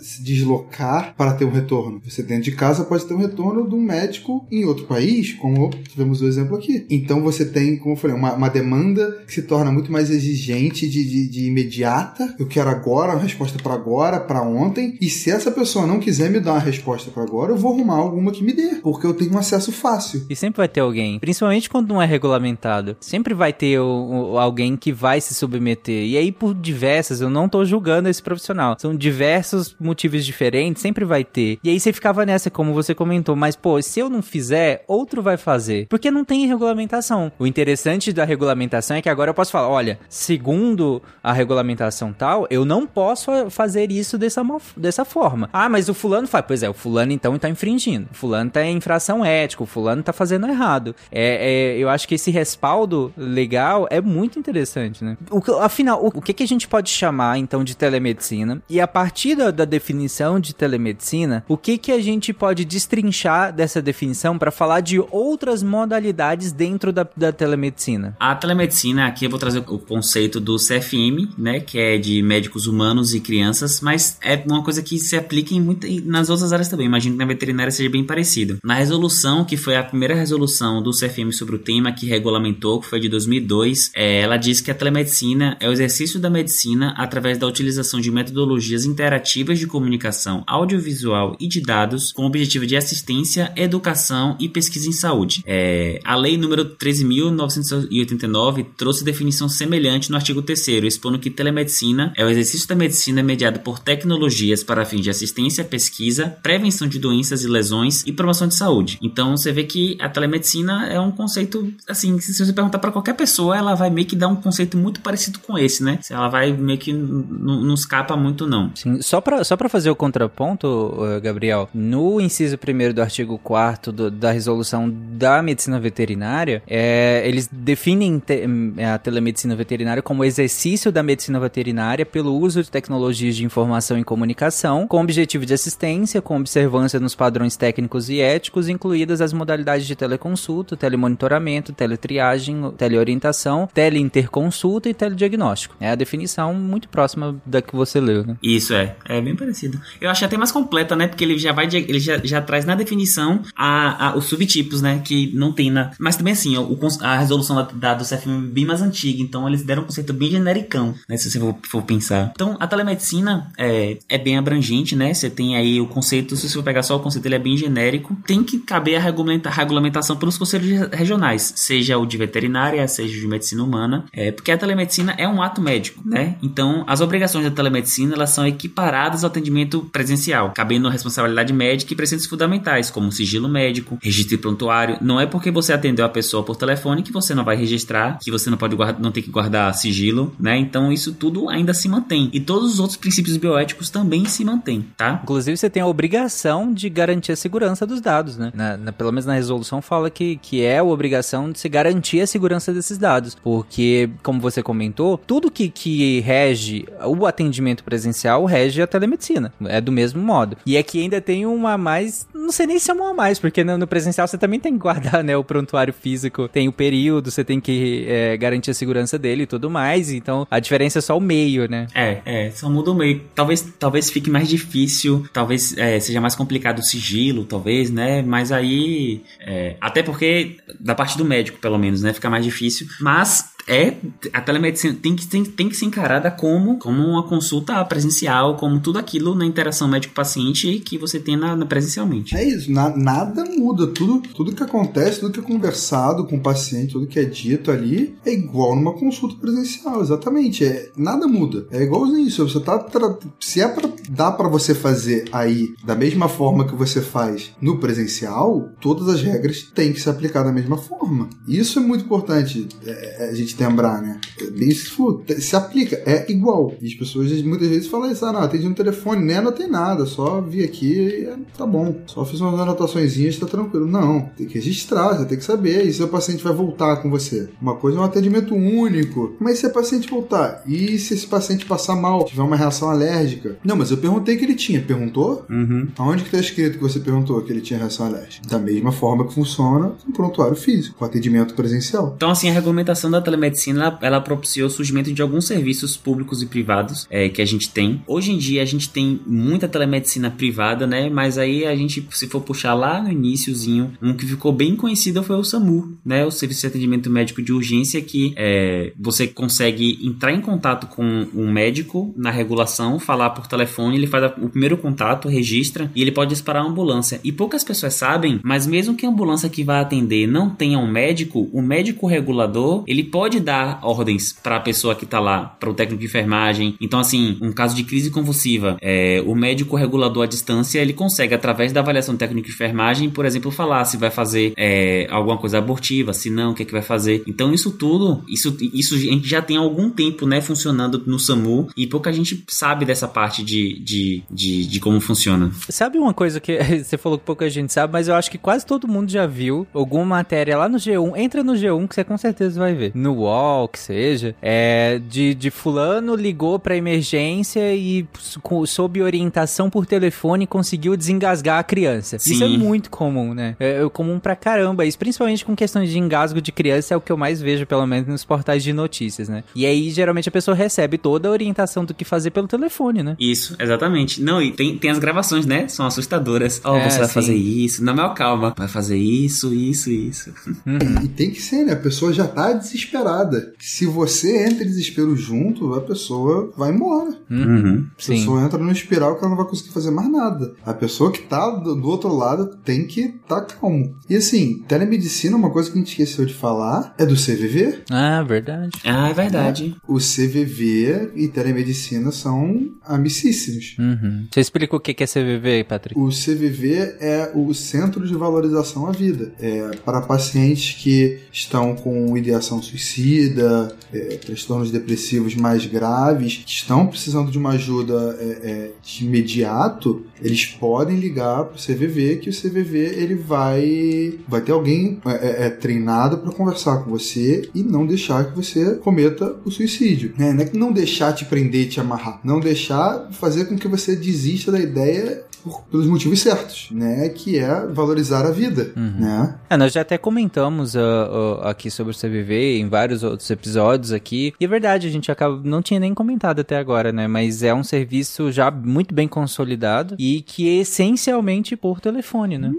[SPEAKER 4] se deslocar para ter um retorno. Você dentro de casa pode ter um retorno de um médico em outro país, como tivemos o exemplo aqui. Então você tem, como eu falei, uma, uma demanda que se torna muito mais exigente de, de, de imediata. Eu quero agora, uma resposta para agora, para ontem. E se essa pessoa não quiser me dar uma resposta para agora, eu vou arrumar alguma que me dê, porque eu tenho um acesso fácil.
[SPEAKER 1] E sempre vai ter alguém, principalmente quando não é regulamentado, sempre vai ter o, o- alguém que vai se submeter. E aí, por diversas, eu não tô julgando esse profissional. São diversos motivos diferentes, sempre vai ter. E aí você ficava nessa, como você comentou, mas pô, se eu não fizer, outro vai fazer. Porque não tem regulamentação. O interessante da regulamentação é que agora eu posso falar, olha, segundo a regulamentação tal, eu não posso fazer isso dessa, dessa forma. Ah, mas o fulano faz. Pois é, o fulano então tá infringindo. O fulano tá em infração ética, o fulano tá fazendo errado. É, é, eu acho que esse respaldo legal é muito interessante, né? O, que- afinal, o, o que, que a gente pode chamar então de telemedicina? E a partir da, da definição de telemedicina, o que, que a gente pode destrinchar dessa definição para falar de outras modalidades dentro da, da telemedicina?
[SPEAKER 2] A telemedicina, aqui eu vou trazer o conceito do CFM, né, que é de médicos humanos e crianças, mas é uma coisa que se aplica em muita, em- nas outras áreas também. Imagino que na veterinária seja bem parecido. Na resolução, que foi a primeira resolução do CFM sobre o tema, que regulamentou, que foi de 2002, é, ela diz que a telemedicina é o exercício da medicina através da utilização de metodologias interativas de comunicação audiovisual e de dados com o objetivo de assistência, educação e pesquisa em saúde. É, a lei número 13.989 trouxe definição semelhante no artigo 3 expondo que telemedicina é o exercício da medicina mediado por tecnologias para fins de assistência, pesquisa, prevenção de doenças e lesões e promoção de saúde. Então você vê que a telemedicina é um conceito, assim, se você perguntar para qualquer pessoa, ela vai meio que dar um conceito muito parecido com esse, né? Ela vai meio que não escapa muito, não.
[SPEAKER 1] Sim, só pra, só fazer o contraponto, Gabriel, no inciso 1 do artigo 4 da resolução da medicina veterinária, é, eles definem te- a telemedicina veterinária como exercício da medicina veterinária pelo uso de tecnologias de informação e comunicação, com objetivo de assistência, com observância nos padrões técnicos e éticos, incluídas as modalidades de teleconsulta, telemonitoramento, teletriagem, teleorientação, teleinterconsulta e telediagnóstico. É a definição muito próxima da que você leu, né?
[SPEAKER 2] Isso é, é bem parecido. Eu achei até mais completa, né? Porque ele já vai, ele já, já traz na definição a, a- os subtipos, né? Que não tem na. Mas também assim, o, a resolução da, da- do CFM é bem mais antiga, então eles deram um conceito bem genericão, né? Se você for, for pensar. Então, a telemedicina é, é bem abrangente, né? Você tem aí o conceito, se você for pegar só o conceito, ele é bem genérico. Tem que caber a regulamenta- regulamentação pelos conselhos re- regionais, o de veterinária, seja o de medicina humana, é, porque a telemedicina é um ato médico, né? Então, as obrigações da telemedicina elas são equiparadas ao atendimento presencial, cabendo responsabilidade médica e preceitos fundamentais, como sigilo médico, registro prontuário. Não é porque você atendeu a pessoa por telefone que você não vai registrar, que você não pode não tem que guardar sigilo, né? Então, isso tudo ainda se mantém. E todos os outros princípios bioéticos também se mantêm, tá?
[SPEAKER 1] Inclusive, você tem a obrigação de garantir a segurança dos dados, né? Na- na- pelo menos na resolução fala que, que é a obrigação de se garantir a segurança desses dados. Porque, como você comentou, tudo que, que rege o atendimento presencial rege a telemedicina. É do mesmo modo. E aqui ainda tem uma a mais. Não sei nem se é uma a mais, porque no, no presencial você também tem que guardar né, o prontuário físico, tem o período, você tem que é, garantir a segurança dele e tudo mais. Então a diferença é só o meio, né?
[SPEAKER 2] É, é, só muda o meio. Talvez, talvez fique mais difícil, talvez é, seja mais complicado o sigilo, talvez, né? Mas aí. é, até porque, da parte do médico, pelo menos, né? Fica mais difícil. Mas é. A telemedicina tem que, tem, tem que ser encarada como, como uma consulta presencial, como tudo aquilo na interação médico-paciente que você tem na, na presencialmente.
[SPEAKER 4] É isso, na- nada muda. Tudo, tudo que acontece, tudo que é conversado com o paciente, tudo que é dito ali, é igual numa consulta presencial, exatamente. É, nada muda. É igualzinho. Se você tá. Se é pra dá pra você fazer aí da mesma forma que você faz no presencial, todas as regras têm que se aplicar da mesma forma. Isso é muito importante. É, a gente desdembrar, né? É bem isso te- se aplica, é igual. E as pessoas muitas vezes falam isso, ah, não, atendi no telefone, né? Não tem nada, só vi aqui e é, tá bom. Só fiz umas anotaçõezinhas, tá tranquilo. Não, tem que registrar, você tem que saber. E se o paciente vai voltar com você? Uma coisa é um atendimento único. Mas se o paciente voltar? E se esse paciente passar mal, tiver uma reação alérgica? Não, mas eu perguntei que ele tinha. Perguntou?
[SPEAKER 2] Uhum.
[SPEAKER 4] Aonde que tá escrito que você perguntou que ele tinha reação alérgica? Da mesma forma que funciona um prontuário físico, com atendimento presencial.
[SPEAKER 2] Então, assim, a regulamentação da telemedicina, ela, ela propiciou o surgimento de alguns serviços públicos e privados é, que a gente tem. Hoje em dia, a gente tem muita telemedicina privada, né? Mas aí a gente, se for puxar lá no iníciozinho, um que ficou bem conhecido foi o SAMU, né? O Serviço de Atendimento Médico de Urgência, que é, você consegue entrar em contato com um médico na regulação, falar por telefone, ele faz o primeiro contato, registra e ele pode disparar a ambulância. E poucas pessoas sabem, mas mesmo que a ambulância que vai atender não tenha um médico, o médico regulador, ele pode dar ordens para a pessoa que tá lá, para o técnico de enfermagem. Então, assim, um caso de crise convulsiva, é, o médico regulador à distância, ele consegue, através da avaliação técnica de enfermagem, por exemplo, falar se vai fazer é, alguma coisa abortiva, se não, o que, é que vai fazer. Então, isso tudo, isso, isso a gente já tem algum tempo, né, funcionando no SAMU e pouca gente sabe dessa parte de, de, de, de como funciona.
[SPEAKER 1] Sabe uma coisa que você falou que pouca gente sabe, mas eu acho que quase todo mundo já viu alguma matéria lá no G1. Entra no G1 que você com certeza vai ver. No UOL, que seja. É, de, de fulano ligou pra emergência e sob orientação por telefone conseguiu desengasgar a criança. Isso é
[SPEAKER 2] Sim.
[SPEAKER 1] muito comum, né? É, é comum pra caramba. Isso principalmente com questões de engasgo de criança é o que eu mais vejo, pelo menos nos portais de notícias, né? E aí, geralmente, a pessoa recebe toda a orientação do que fazer pelo telefone, né?
[SPEAKER 2] Isso, exatamente. Não, e tem, tem as gravações, né? São assustadoras. Ó,
[SPEAKER 1] É,
[SPEAKER 2] você vai
[SPEAKER 1] sim.
[SPEAKER 2] fazer isso. Não, mas calma. Vai fazer isso, isso, isso.
[SPEAKER 4] E tem que ser, né? A pessoa já tá desesperada. Se você entra em desespero junto, a pessoa vai embora.
[SPEAKER 2] Uhum.
[SPEAKER 4] A
[SPEAKER 1] Sim.
[SPEAKER 4] pessoa entra no espiral que ela não vai conseguir fazer mais nada. A pessoa que tá do, do outro lado tem que estar tá calmo. E assim, telemedicina, uma coisa que a gente esqueceu de falar, é do CVV.
[SPEAKER 1] Ah, verdade.
[SPEAKER 2] Ah, é verdade.
[SPEAKER 4] O CVV e telemedicina são amicíssimos.
[SPEAKER 1] Uhum. Você explica o que é CVV, Patrick?
[SPEAKER 4] O CVV é o Centro de Valorização à Vida. É para pacientes que estão com ideação suicida, é, transtornos depressivos mais graves, que estão precisando de uma ajuda é, é, de imediato, eles podem ligar para o CVV, que o CVV ele vai, vai ter alguém é, é, treinado para conversar com você e não deixar que você cometa o suicídio. Né? Não é que não deixar te prender te amarrar, não deixar fazer com que você desista da ideia por- pelos motivos certos, né? Que é valorizar a vida, né?
[SPEAKER 1] É, nós já até comentamos ah, ah, aqui sobre o CVV em vários outros episódios aqui. E é verdade, a gente acaba, não tinha nem comentado até agora, né? Mas é um serviço já muito bem consolidado e que é essencialmente por telefone, né?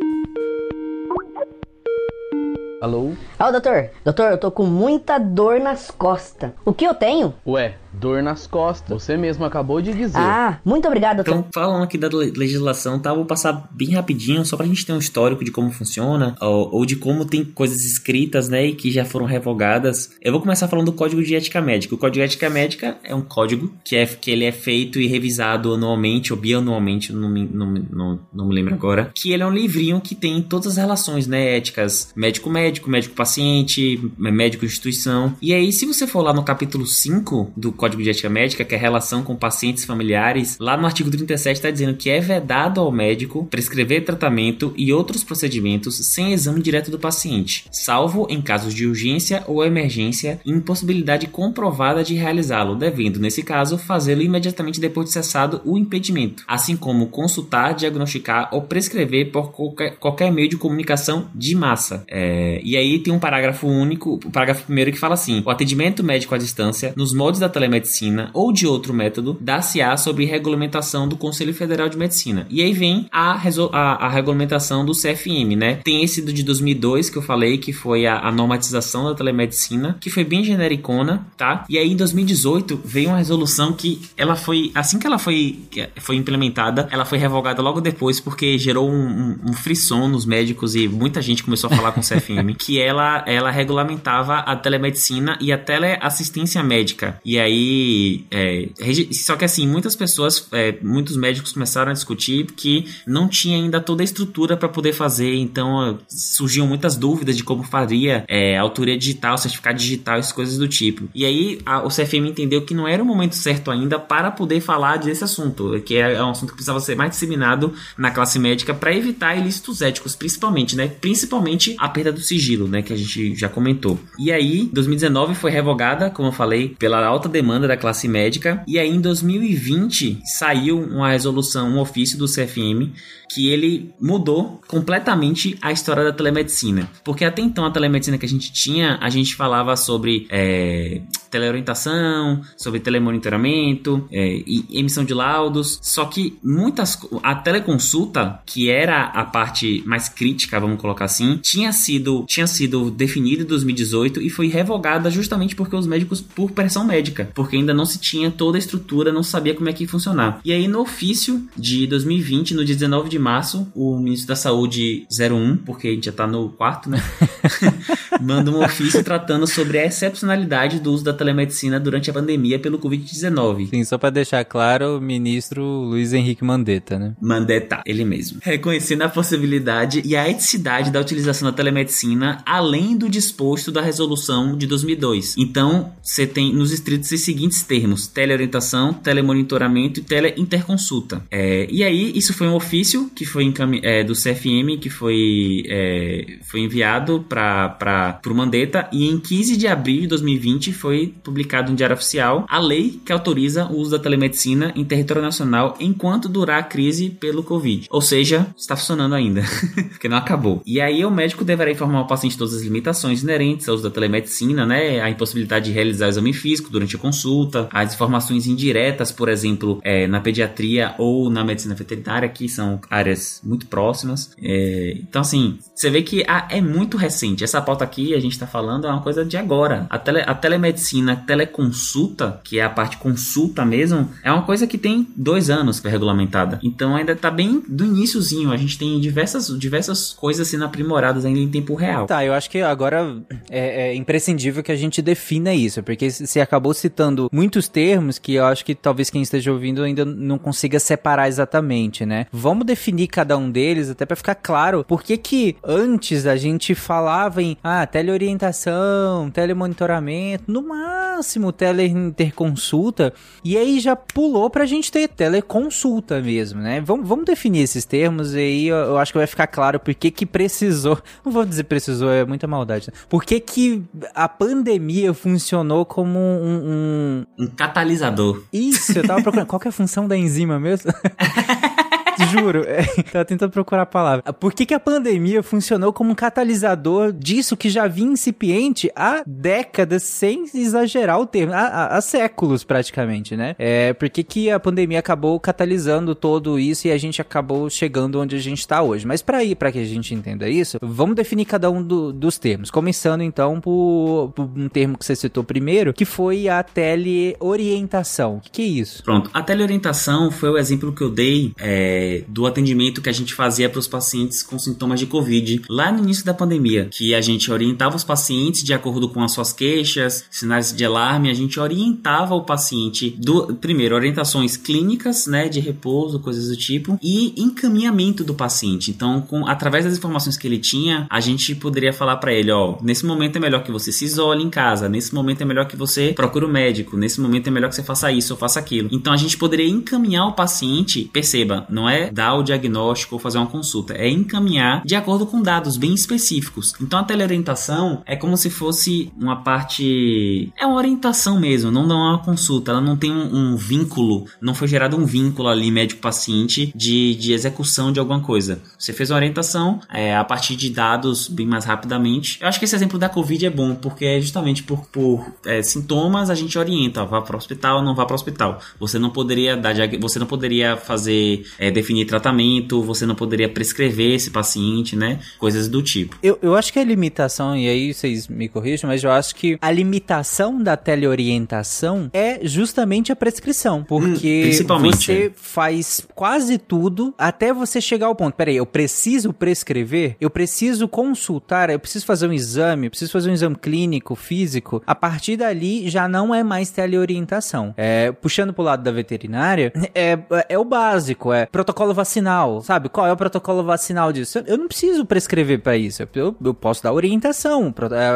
[SPEAKER 6] Alô?
[SPEAKER 7] Ó, doutor. Doutor, eu tô com muita dor nas costas. O que eu tenho?
[SPEAKER 6] Ué, dor nas costas. Você mesmo acabou de dizer.
[SPEAKER 7] Ah, muito obrigado, doutor.
[SPEAKER 2] Então, falando aqui da le- legislação, tá? Vou passar bem rapidinho, só pra gente ter um histórico de como funciona, ou, ou de como tem coisas escritas, né, e que já foram revogadas. Eu vou começar falando do Código de Ética Médica. O Código de Ética Médica é um código que, é, que ele é feito e revisado anualmente, ou bianualmente, não me, não, não, não me lembro agora, que ele é um livrinho que tem todas as relações, né, éticas, médico-médico, médico-paciente, médico-instituição. E aí, se você for lá no capítulo 5 do Código de Ética Médica, que é a relação com pacientes familiares, lá no artigo 37 está dizendo que é vedado ao médico prescrever tratamento e outros procedimentos sem exame direto do paciente, salvo em casos de urgência ou emergência e impossibilidade comprovada de realizá-lo, devendo, nesse caso, fazê-lo imediatamente depois de cessado o impedimento, assim como consultar, diagnosticar ou prescrever por qualquer, qualquer meio de comunicação de massa. É, e aí tem um parágrafo único, o parágrafo primeiro que fala assim: o atendimento médico à distância, nos moldes da telemedicina ou de outro método, dá-se-á sob regulamentação do Conselho Federal de Medicina. E aí vem a, a, a regulamentação do CFM, né? Tem esse de 2002 que eu falei, que foi a, a normatização da telemedicina, que foi bem genericona, tá? E aí em 2018 veio uma resolução que ela foi, assim que ela foi, foi implementada, ela foi revogada logo depois porque gerou um, um, um frisson nos médicos e muita gente começou a falar com o CFM, que ela, ela regulamentava a telemedicina e a teleassistência médica. E aí aí, é, só que assim, muitas pessoas, é, muitos médicos começaram a discutir que não tinha ainda toda a estrutura para poder fazer, então é, surgiam muitas dúvidas de como faria é, autoria digital, certificado digital, essas coisas do tipo. E aí a- o CFM entendeu que não era o momento certo ainda para poder falar desse assunto, que é, é um assunto que precisava ser mais disseminado na classe médica para evitar ilícitos éticos, principalmente, né? Principalmente a perda do sigilo, né? Que a gente já comentou. E aí, 2019 foi revogada, como eu falei, pela alta demanda da classe médica. E aí, em 2020, saiu uma resolução, um ofício do CFM, que ele mudou completamente a história da telemedicina. Porque até então, a telemedicina que a gente tinha, a gente falava sobre é, teleorientação, sobre telemonitoramento é, e emissão de laudos. Só que muitas. A teleconsulta, que era a parte mais crítica, vamos colocar assim, tinha sido, tinha sido definida em 2018 e foi revogada justamente porque os médicos, por pressão médica, porque ainda não se tinha toda a estrutura, não sabia como é que ia funcionar. E aí, no ofício de 2020, no dia 19 de março, o ministro da Saúde 01, porque a gente já tá no quarto, né? manda um ofício tratando sobre a excepcionalidade do uso da telemedicina durante a pandemia pelo Covid-19.
[SPEAKER 1] Sim, só pra deixar claro, o ministro Luiz Henrique Mandetta, né?
[SPEAKER 2] Mandetta, ele mesmo. Reconhecendo a possibilidade e a eticidade da utilização da telemedicina além do disposto da resolução de 2002. Então, você tem nos estritos os seguintes termos: teleorientação, telemonitoramento e teleinterconsulta. É, e aí, isso foi um ofício que foi é, do CFM que foi, é, foi enviado para o Mandetta e em 15 de abril de 2020 foi publicado no Diário Oficial a lei que autoriza o uso da telemedicina em território nacional enquanto durar a crise pelo Covid. Ou seja, está funcionando ainda, porque não acabou. E aí o médico deverá informar o paciente todas as limitações inerentes ao uso da telemedicina, né? A impossibilidade de realizar o exame físico durante a consulta, as informações indiretas, por exemplo, é, na pediatria ou na medicina veterinária, que são áreas muito próximas. É, então, assim, você vê que ah, é muito recente. Essa pauta aqui, a gente está falando, é uma coisa de agora. A, tele, a telemedicina, a teleconsulta, que é a parte consulta mesmo, é uma coisa que tem dois anos foi regulamentada. Então, ainda está bem do iníciozinho. A gente tem diversas, diversas coisas sendo aprimoradas ainda em tempo real.
[SPEAKER 1] Tá, eu acho que agora é, é imprescindível que a gente defina isso, porque você acabou citando muitos termos que eu acho que talvez quem esteja ouvindo ainda não consiga separar exatamente, né? Vamos definir cada um deles até pra ficar claro por que que antes a gente falava em ah, teleorientação, telemonitoramento, no máximo teleinterconsulta, e aí já pulou pra gente ter teleconsulta mesmo, né? Vamos, vamos definir esses termos e aí eu, eu acho que vai ficar claro por que que precisou, não vou dizer precisou, é muita maldade, né? por que que a pandemia funcionou como um... um...
[SPEAKER 2] Um catalisador.
[SPEAKER 1] Isso, eu tava procurando, qual que é a função da enzima mesmo? Juro, é, tava tentando procurar a palavra. Por que, que a pandemia funcionou como um catalisador disso que já vinha incipiente há décadas, sem exagerar o termo, há, há- séculos praticamente, né? É, por que, que a pandemia acabou catalisando todo isso e a gente acabou chegando onde a gente tá hoje? Mas para ir, para que a gente entenda isso, vamos definir cada um do- dos termos. Começando então por, por um termo que você citou primeiro, que foi a teleorientação. O que, que é isso?
[SPEAKER 2] Pronto, a teleorientação foi o exemplo que eu dei é, do atendimento que a gente fazia para os pacientes com sintomas de Covid lá no início da pandemia, que a gente orientava os pacientes de acordo com as suas queixas, sinais de alarme, a gente orientava o paciente do primeiro orientações clínicas, né, de repouso, coisas do tipo, e encaminhamento do paciente. Então, com através das informações que ele tinha, a gente poderia falar para ele, ó, nesse momento é melhor que você se isole em casa, nesse momento é melhor que você procure o médico, nesse momento é melhor que você faça isso ou faça aquilo. Então a gente poderia encaminhar o paciente, perceba, não é dar o diagnóstico ou fazer uma consulta, é encaminhar de acordo com dados bem específicos. Então a teleorientação é como se fosse uma parte. É uma orientação mesmo, não dá uma consulta, ela não tem um, um vínculo, não foi gerado um vínculo ali médico-paciente de, de execução de alguma coisa. Você fez uma orientação é, a partir de dados bem mais rapidamente. Eu acho que esse exemplo da Covid é bom, porque é justamente por, por é, sintomas a gente orienta, ó, vá para o hospital, não vá para o hospital. Você não poderia dar, você não poderia fazer é, definir tratamento, você não poderia prescrever esse paciente, né? Coisas do tipo.
[SPEAKER 1] Eu, eu acho que a limitação, e aí vocês me corrijam, mas eu acho que a limitação da teleorientação é justamente a prescrição. Porque
[SPEAKER 2] Hum,
[SPEAKER 1] você
[SPEAKER 2] é.
[SPEAKER 1] faz quase tudo até você chegar ao ponto. Peraí, eu preciso prescrever? Eu preciso consultar? Eu preciso fazer um exame? Eu preciso fazer um exame clínico, físico? A partir dali já não é mais teleorientação. É, puxando pro lado da veterinária, é, é o básico, é protocolo vacinal, sabe? Qual é o protocolo vacinal disso? Eu, eu não preciso prescrever pra isso. Eu, eu posso dar orientação.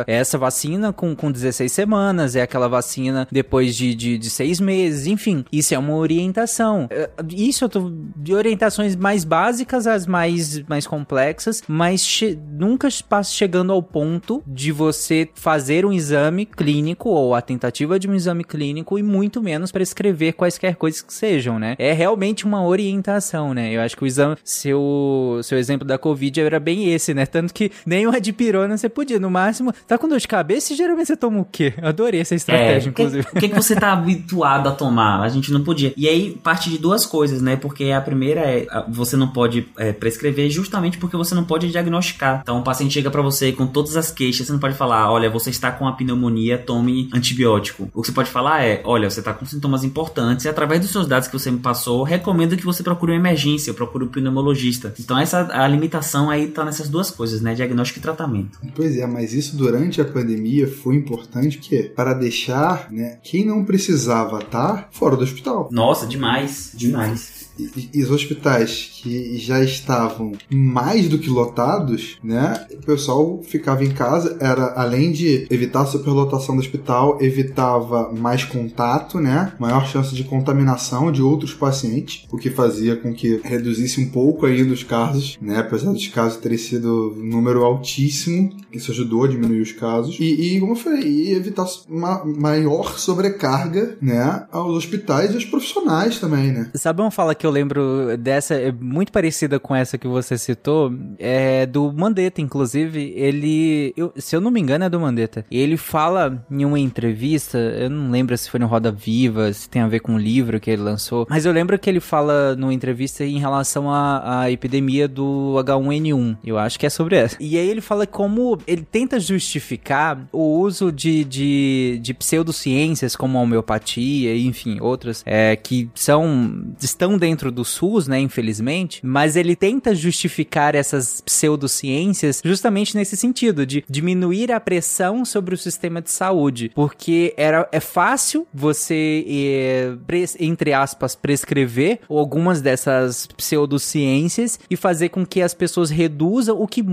[SPEAKER 1] É é essa vacina com, com 16 semanas, é aquela vacina depois de, de, de seis meses, enfim. Isso é uma orientação. É, Isso eu tô de orientações mais básicas às mais, mais complexas, mas nunca chegando ao ponto de você fazer um exame clínico ou a tentativa de um exame clínico e muito menos prescrever quaisquer coisas que sejam, né? É realmente uma orientação, né? Eu acho que o exame, seu, seu exemplo da Covid era bem esse, né? Tanto que nem uma dipirona você podia. No máximo, tá com dor de cabeça e geralmente você toma o quê? Eu adorei essa estratégia,
[SPEAKER 2] É,
[SPEAKER 1] inclusive.
[SPEAKER 2] O que, que você tá habituado a tomar? A gente não podia. E aí parte de duas coisas, né? Porque a primeira é você não pode é, prescrever justamente porque você não pode diagnosticar. Então o paciente chega pra você com todas as queixas, você não pode falar, olha, você está com a pneumonia, tome antibiótico. O que você pode falar é, olha, você está com sintomas importantes e através dos seus dados que você me passou, recomendo que você procure uma emergência, eu procure um pneumologista. Então essa a limitação aí tá nessas duas coisas, né? Diagnóstico e tratamento.
[SPEAKER 4] Pois é, mas isso durante a pandemia foi importante que para deixar, né, quem não precisava estar fora do hospital.
[SPEAKER 2] Nossa, demais, demais.
[SPEAKER 4] E, os hospitais que já estavam mais do que lotados, né? O pessoal ficava em casa, era além de evitar a superlotação do hospital, evitava mais contato, né? Maior chance de contaminação de outros pacientes, o que fazia com que reduzisse um pouco ainda os casos, né? Apesar dos casos terem sido um número altíssimo, isso ajudou a diminuir os casos. E, e como eu falei, evitar uma maior sobrecarga, né? Aos hospitais e aos profissionais também, né?
[SPEAKER 1] Sabe uma fala que eu lembro dessa, é muito parecida com essa que você citou? É do Mandetta, inclusive. Ele, eu- se eu não me engano, é do Mandetta. Ele fala em uma entrevista, eu não lembro se foi no Roda Viva, se tem a ver com o livro que ele lançou, mas eu lembro que ele fala numa entrevista em relação à, à epidemia do H1N1. Eu acho que é sobre essa. E aí ele fala como ele tenta justificar o uso de, de, de pseudociências como a homeopatia, enfim, outras, é, que são estão dentro do SUS, né, infelizmente, mas ele tenta justificar essas pseudociências justamente nesse sentido, de diminuir a pressão sobre o sistema de saúde, porque era, é fácil você, eh, pres- entre aspas, prescrever algumas dessas pseudociências e fazer com que as pessoas reduzam o que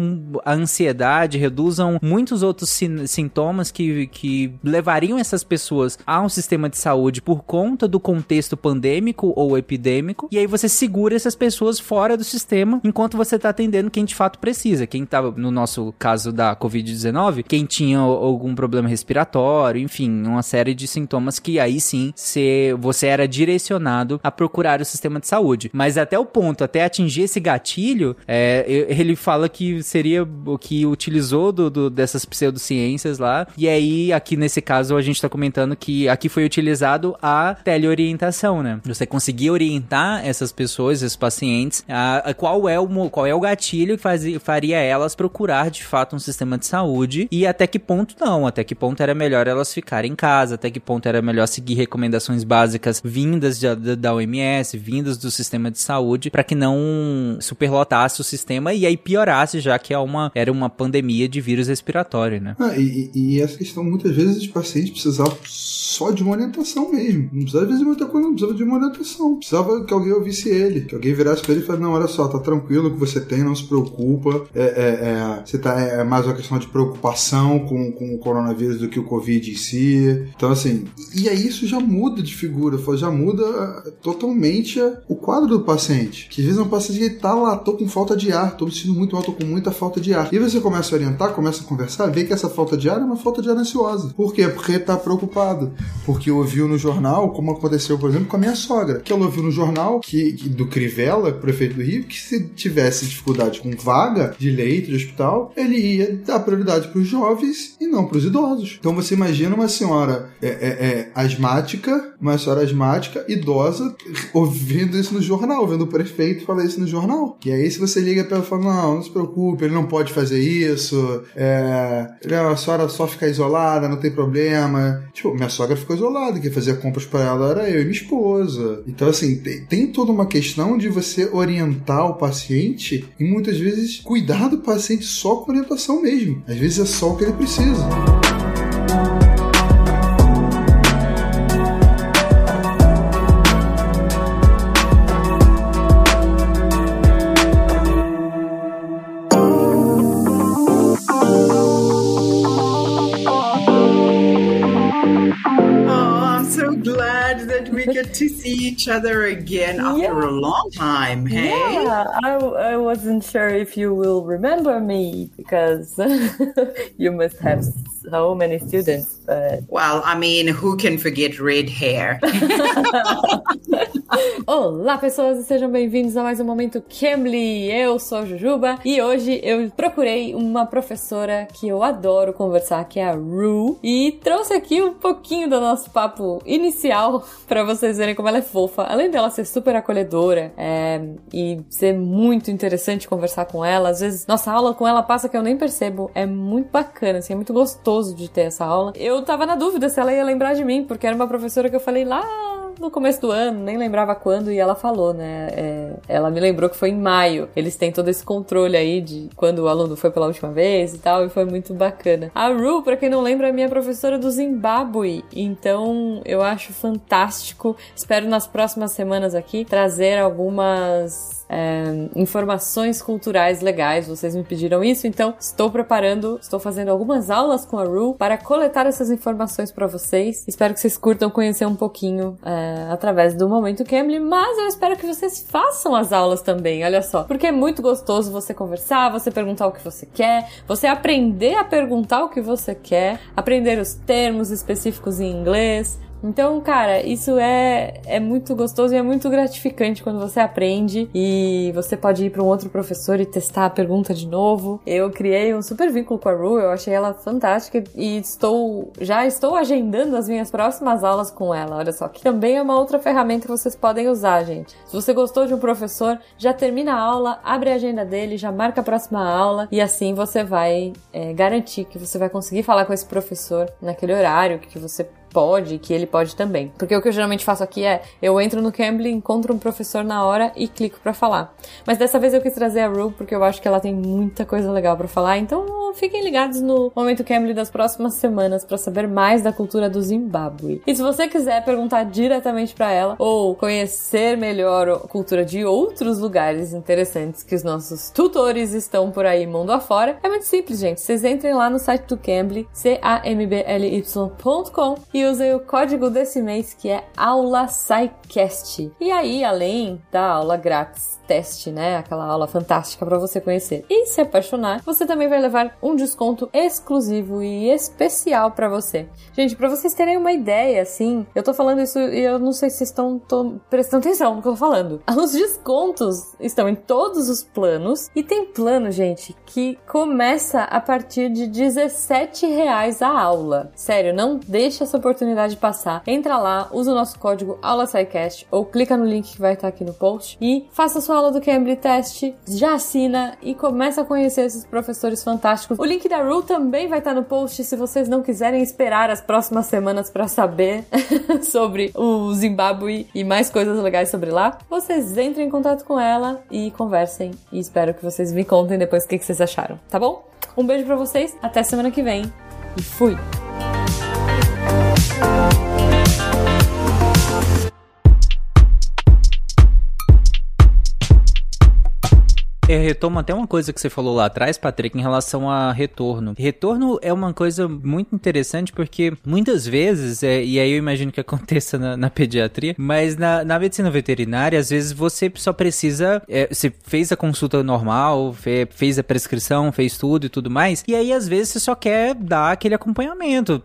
[SPEAKER 1] a ansiedade, reduzam muitos outros sin- sintomas que, que levariam essas pessoas a um sistema de saúde por conta do contexto pandêmico ou epidêmico, e aí você segura essas pessoas fora do sistema enquanto você tá atendendo quem de fato precisa. Quem tava, no nosso caso da Covid-19, quem tinha algum problema respiratório, enfim, uma série de sintomas que aí sim se você era direcionado a procurar o sistema de saúde. Mas até o ponto, até atingir esse gatilho, é, ele fala que seria o que utilizou do, do- dessas pseudociências lá. E aí, aqui nesse caso, a gente tá comentando que aqui foi utilizado a teleorientação, né? Você conseguir orientar essas pessoas, esses pacientes, a, a qual, é o, qual é o gatilho que fazia, faria elas procurar de fato um sistema de saúde e até que ponto não, até que ponto era melhor elas ficarem em casa, até que ponto era melhor seguir recomendações básicas vindas de- da, da OMS, vindas do sistema de saúde, para que não superlotasse o sistema e aí piorasse, já que é uma, era uma pandemia de vírus respiratório, né?
[SPEAKER 4] Ah, e, e- essa questão, muitas vezes os pacientes precisavam só de uma orientação mesmo. Não precisava fazer muita coisa, não precisava de uma orientação. Precisava que alguém ouvisse ele, que alguém virasse pra ele e falasse: Não, olha só, tá tranquilo o que você tem, não se preocupa. É, é, é, você tá, é mais uma questão de preocupação com, com o coronavírus do que o Covid em si. Então, assim, e aí isso já muda de figura, já muda ah, totalmente o quadro do paciente. Que às vezes é um paciente que tá lá, tô com falta de ar, tô me sentindo muito mal, tô com muita falta de ar. E você começa a orientar, começa a conversar, vê que essa falta de ar é uma falta de ar ansiosa. Por quê? Porque tá preocupado. Porque ouviu no jornal, como aconteceu, por exemplo, com a minha sogra, que ela ouviu no jornal que, que- do Crivella, prefeito do Rio, que se tivesse dificuldade com vaga de leito de hospital, ele ia dar prioridade para os jovens e não para os idosos. Então você imagina uma senhora é, é, é, asmática, uma senhora asmática, idosa, ouvindo isso no jornal, vendo o prefeito falar isso no jornal. E aí, se você liga para ela e fala, não, não se preocupe, ele não pode fazer isso, é, a senhora só fica isolada, não tem problema. Tipo, minha sogra ficou isolada, quem fazia compras para ela era eu e minha esposa. Então, assim, tem, tem toda uma questão de você orientar o paciente e muitas vezes cuidar do paciente só com orientação mesmo. Às vezes é só o que ele precisa.
[SPEAKER 8] Each other again after a long time. Hey.
[SPEAKER 9] Yeah, I, I wasn't sure if you will remember me because you must have so many students, but
[SPEAKER 8] Well, I mean, who can forget red hair?
[SPEAKER 9] Olá, pessoas, e sejam bem-vindos a mais um Momento Cambly. Eu sou a Jujuba e hoje eu procurei uma professora que eu adoro conversar, que é a Ru, e trouxe aqui um pouquinho do nosso papo inicial pra vocês verem como ela é fofa. Além dela ser super acolhedora é, e ser muito interessante conversar com ela, às vezes nossa aula com ela passa que eu nem percebo. É muito bacana, assim, é muito gostoso de ter essa aula. Eu tava na dúvida se ela ia lembrar de mim, porque era uma professora que eu falei lá no começo do ano, nem lembrava quando, e ela falou, né? é, ela me lembrou que foi em maio. Eles têm todo esse controle aí de quando o aluno foi pela última vez e tal, e foi muito bacana. A Ru, pra quem não lembra, é minha professora do Zimbábue, então eu acho fantástico. Espero nas próximas semanas aqui trazer algumas é, informações culturais legais. Vocês me pediram isso, então estou preparando, estou fazendo algumas aulas com a Ru para coletar essas informações para vocês. Espero que vocês curtam conhecer um pouquinho é, através do Momento Cambly, mas eu espero que vocês façam as aulas também, olha só. Porque é muito gostoso você conversar, você perguntar o que você quer, você aprender a perguntar o que você quer, aprender os termos específicos em inglês, então, cara, isso é, é muito gostoso e é muito gratificante quando você aprende e você pode ir para um outro professor e testar a pergunta de novo. Eu criei um super vínculo com a Ru, eu achei ela fantástica e estou já estou agendando as minhas próximas aulas com ela. Olha só, que também é uma outra ferramenta que vocês podem usar, gente. Se você gostou de um professor, já termina a aula, abre a agenda dele, já marca a próxima aula e assim você vai é, garantir que você vai conseguir falar com esse professor naquele horário que você pode, que ele pode também. Porque o que eu geralmente faço aqui é, eu entro no Cambly, encontro um professor na hora e clico pra falar. Mas dessa vez eu quis trazer a Ru porque eu acho que ela tem muita coisa legal pra falar, então fiquem ligados no Momento Cambly das próximas semanas pra saber mais da cultura do Zimbábue. E se você quiser perguntar diretamente pra ela ou conhecer melhor a cultura de outros lugares interessantes que os nossos tutores estão por aí mundo afora, é muito simples, gente. Vocês entrem lá no site do Cambly, c-a-m-b-l-y.com e usem o código desse mês que é aula SciCast. E aí, além da aula grátis teste, né, aquela aula fantástica para você conhecer e se apaixonar, você também vai levar um desconto exclusivo e especial para você. Gente, para vocês terem uma ideia, assim, eu tô falando isso e eu não sei se vocês estão prestando atenção no que eu tô falando. Os descontos estão em todos os planos e tem plano, gente, que começa a partir de 17 reais a aula. Sério, não deixa essa passar. Entra lá, usa o nosso código AulaSciCast ou clica no link que vai estar aqui no post e faça sua aula do Cambly Test, já assina e começa a conhecer esses professores fantásticos. O link da Ru também vai estar no post se vocês não quiserem esperar as próximas semanas para saber sobre o Zimbábue e mais coisas legais sobre lá. Vocês entrem em contato com ela e conversem e espero que vocês me contem depois o que que vocês acharam, tá bom? Um beijo para vocês, até semana que vem e fui!
[SPEAKER 1] Thank Eu retomo até uma coisa que você falou lá atrás, Patrick, em relação a retorno. Retorno é uma coisa muito interessante porque muitas vezes, é, e aí eu imagino que aconteça na, na pediatria, mas na, na, medicina veterinária, às vezes você só precisa. É, você fez a consulta normal, fe, fez a prescrição, fez tudo e tudo mais, e aí às vezes você só quer dar aquele acompanhamento,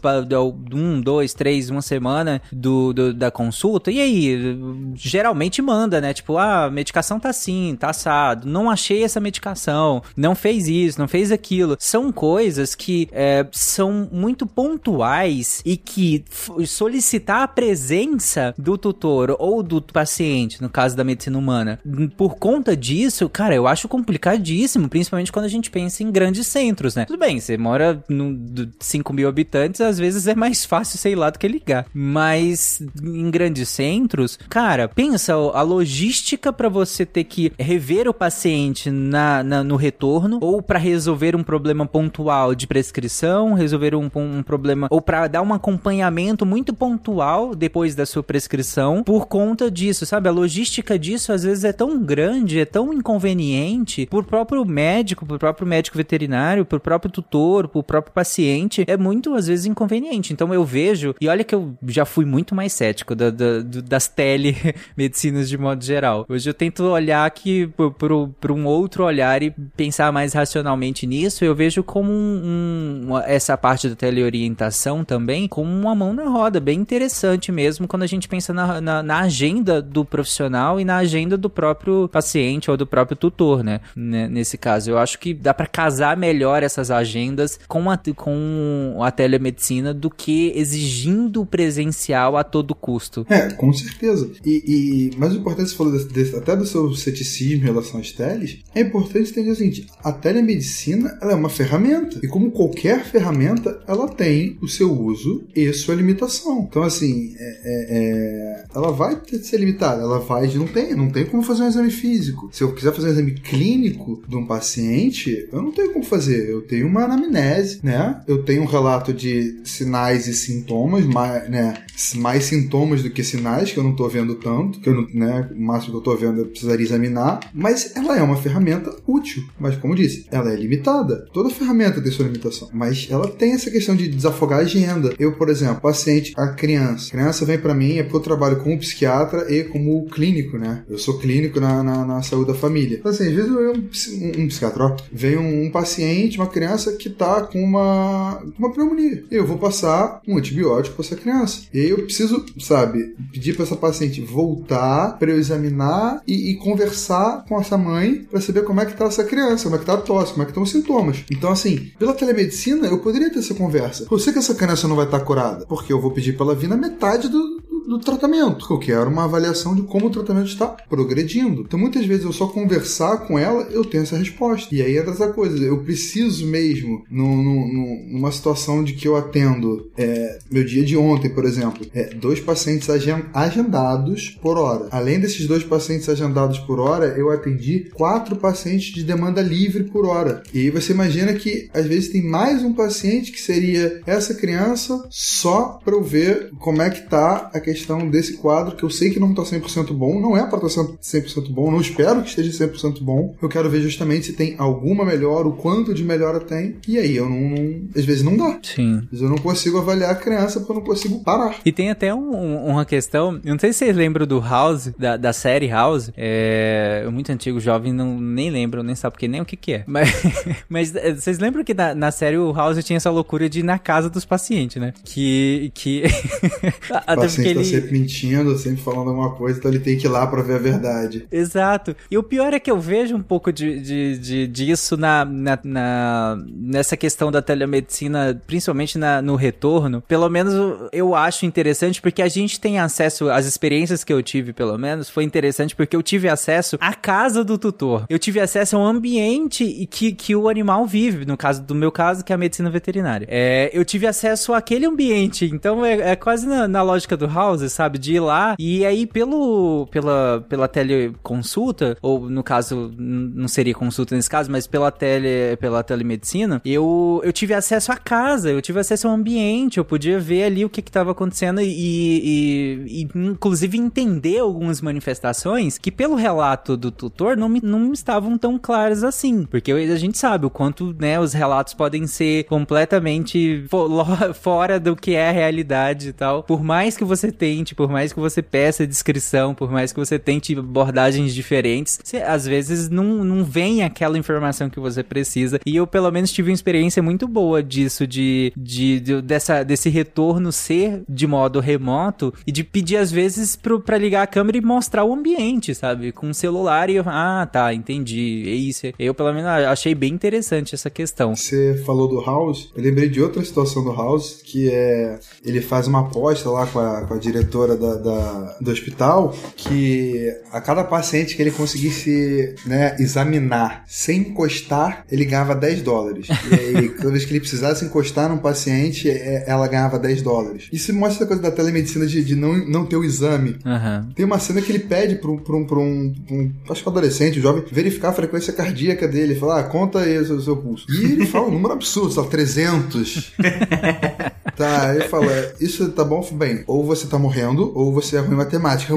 [SPEAKER 1] um, dois, três, uma semana do, do da consulta, e aí geralmente manda, né? Tipo, ah, a medicação tá assim, tá assado, não achei essa medicação, não fez isso, não fez aquilo. São coisas que é, são muito pontuais e que solicitar a presença do tutor ou do paciente, no caso da medicina humana, por conta disso, cara, eu acho complicadíssimo, principalmente quando a gente pensa em grandes centros, né? Tudo bem, você mora no 5 mil habitantes, às vezes é mais fácil, sei lá, do que ligar. Mas em grandes centros, cara, pensa a logística para você ter que rever o paciente na, na no retorno ou para resolver um problema pontual de prescrição, resolver um, um problema ou para dar um acompanhamento muito pontual depois da sua prescrição por conta disso, sabe? A logística disso às vezes é tão grande, é tão inconveniente por próprio médico, por próprio médico veterinário, por próprio tutor, por próprio paciente, é muito às vezes inconveniente. Então eu vejo, e olha que eu já fui muito mais cético da, da, das telemedicinas de modo geral. Hoje eu tento olhar aqui por, por, por um outro olhar e pensar mais racionalmente nisso. Eu vejo como um, um, essa parte da teleorientação também como uma mão na roda, bem interessante mesmo quando a gente pensa na, na, na agenda do profissional e na agenda do próprio paciente ou do próprio tutor, né? Nesse caso, eu acho que dá para casar melhor essas agendas com a, com a telemedicina do que exigindo o presencial a todo custo.
[SPEAKER 4] É, com certeza. E, e mais importante, você falou desse, desse, até do seu ceticismo em relação às teles, é importante entender o seguinte: a telemedicina ela é uma ferramenta. E como qualquer ferramenta, ela tem o seu uso e sua limitação. Então, assim, é, é, é, ela vai ter ser limitada. Ela vai. Não tem, não tem como fazer um exame físico. Se eu quiser fazer um exame clínico de um paciente, eu não tenho como fazer. Eu tenho uma anamnese, né? Eu tenho um relato de sinais e sintomas, mais, né? mais sintomas do que sinais, que eu não estou vendo tanto, que eu não, né? O máximo que eu estou vendo eu precisaria examinar. Mas ela é uma ferramenta útil. Mas, como disse, ela é limitada. Toda ferramenta tem sua limitação. Mas ela tem essa questão de desafogar a agenda. Eu, por exemplo, paciente, a criança. A criança vem para mim, é porque eu trabalho como psiquiatra e como clínico, né? Eu sou clínico na, na, na saúde da família. Então, assim, às vezes eu, um, um psiquiatra, ó, vem um, um, paciente, uma criança que tá com uma, uma pneumonia. Eu vou passar um antibiótico para essa criança. E eu preciso, sabe, pedir para essa paciente voltar para eu examinar e, e, conversar com essa mãe para saber como é que tá essa criança, como é que tá a tosse, como é que estão os sintomas. Então, assim, pela telemedicina, eu poderia ter essa conversa. Eu sei que essa criança não vai estar tá curada, porque eu vou pedir para ela vir na metade do, do tratamento. Eu quero uma avaliação de como o tratamento está progredindo. Então, muitas vezes, eu só conversar com ela, eu tenho essa resposta. E aí é dessa coisa. Eu preciso mesmo, numa situação de que eu atendo, é, meu dia de ontem, por exemplo, é, dois pacientes agendados por hora. Além desses dois pacientes agendados por hora, eu atendi quatro pacientes de demanda livre por hora. E aí você imagina que, às vezes, tem mais um paciente que seria essa criança só para eu ver como é que tá a questão questão desse quadro, que eu sei que não está 100% bom, não é para estar 100% bom, não espero que esteja 100% bom. Eu quero ver justamente se tem alguma melhora, o quanto de melhora tem, e aí eu não, não às vezes não dá.
[SPEAKER 1] Sim.
[SPEAKER 4] Às vezes eu não consigo avaliar a criança porque eu não consigo parar.
[SPEAKER 1] E tem até um, uma questão, eu não sei se vocês lembram do House, da, da série House, é muito antigo, jovem, não, nem lembro, nem sabe porque nem o que que é. Mas, mas é, vocês lembram que na, na série o House tinha essa loucura de ir na casa dos pacientes, né? Que... que...
[SPEAKER 4] Até porque ele sempre mentindo, sempre falando alguma coisa, então ele tem que ir lá para ver a verdade.
[SPEAKER 1] Exato. E o pior é que eu vejo um pouco de, de, de disso na, na, na, nessa questão da telemedicina, principalmente na, no retorno. Pelo menos eu acho interessante porque a gente tem acesso, às experiências que eu tive, pelo menos, foi interessante porque eu tive acesso à casa do tutor. Eu tive acesso ao ambiente que, que o animal vive, no caso do meu caso, que é a medicina veterinária. É, eu tive acesso àquele ambiente, então é, é quase na, na lógica do House sabe? De ir lá e aí pelo, pela, pela teleconsulta, ou no caso, não seria consulta nesse caso, mas pela tele, pela telemedicina, eu, eu tive acesso à casa, eu tive acesso ao ambiente, eu podia ver ali o que estava acontecendo e, e, e, inclusive, entender algumas manifestações que, pelo relato do tutor, não me, não estavam tão claras assim. Porque a gente sabe o quanto, né, os relatos podem ser completamente fo fora do que é a realidade e tal. Por mais que você tente, por mais que você peça descrição, por mais que você tente abordagens diferentes, você, às vezes não, não vem aquela informação que você precisa. E eu, pelo menos, tive uma experiência muito boa disso, de, de, de dessa, desse retorno ser de modo remoto e de pedir, às vezes, pro, pra ligar a câmera e mostrar o ambiente, sabe? Com o celular e eu, ah, tá, entendi. É isso. Eu, pelo menos, achei bem interessante essa questão.
[SPEAKER 4] Você falou do House, eu lembrei de outra situação do House, que é ele faz uma aposta lá com a, com a da, da, do hospital que a cada paciente que ele conseguisse né, examinar sem encostar, ele ganhava 10 dólares. E aí, toda vez que ele precisasse encostar num paciente, é, ela ganhava 10 dólares. Isso mostra a coisa da telemedicina de, de não, não ter o exame.
[SPEAKER 1] Uhum.
[SPEAKER 4] Tem uma cena que ele pede para um, pra um, pra um, um, acho que um adolescente, um jovem, verificar a frequência cardíaca dele. Falar, ah, conta aí o seu, seu pulso. E ele fala um número absurdo, só 300. tá, ele fala, isso tá bom? Bem, ou você tá morrendo, ou você é ruim em matemática.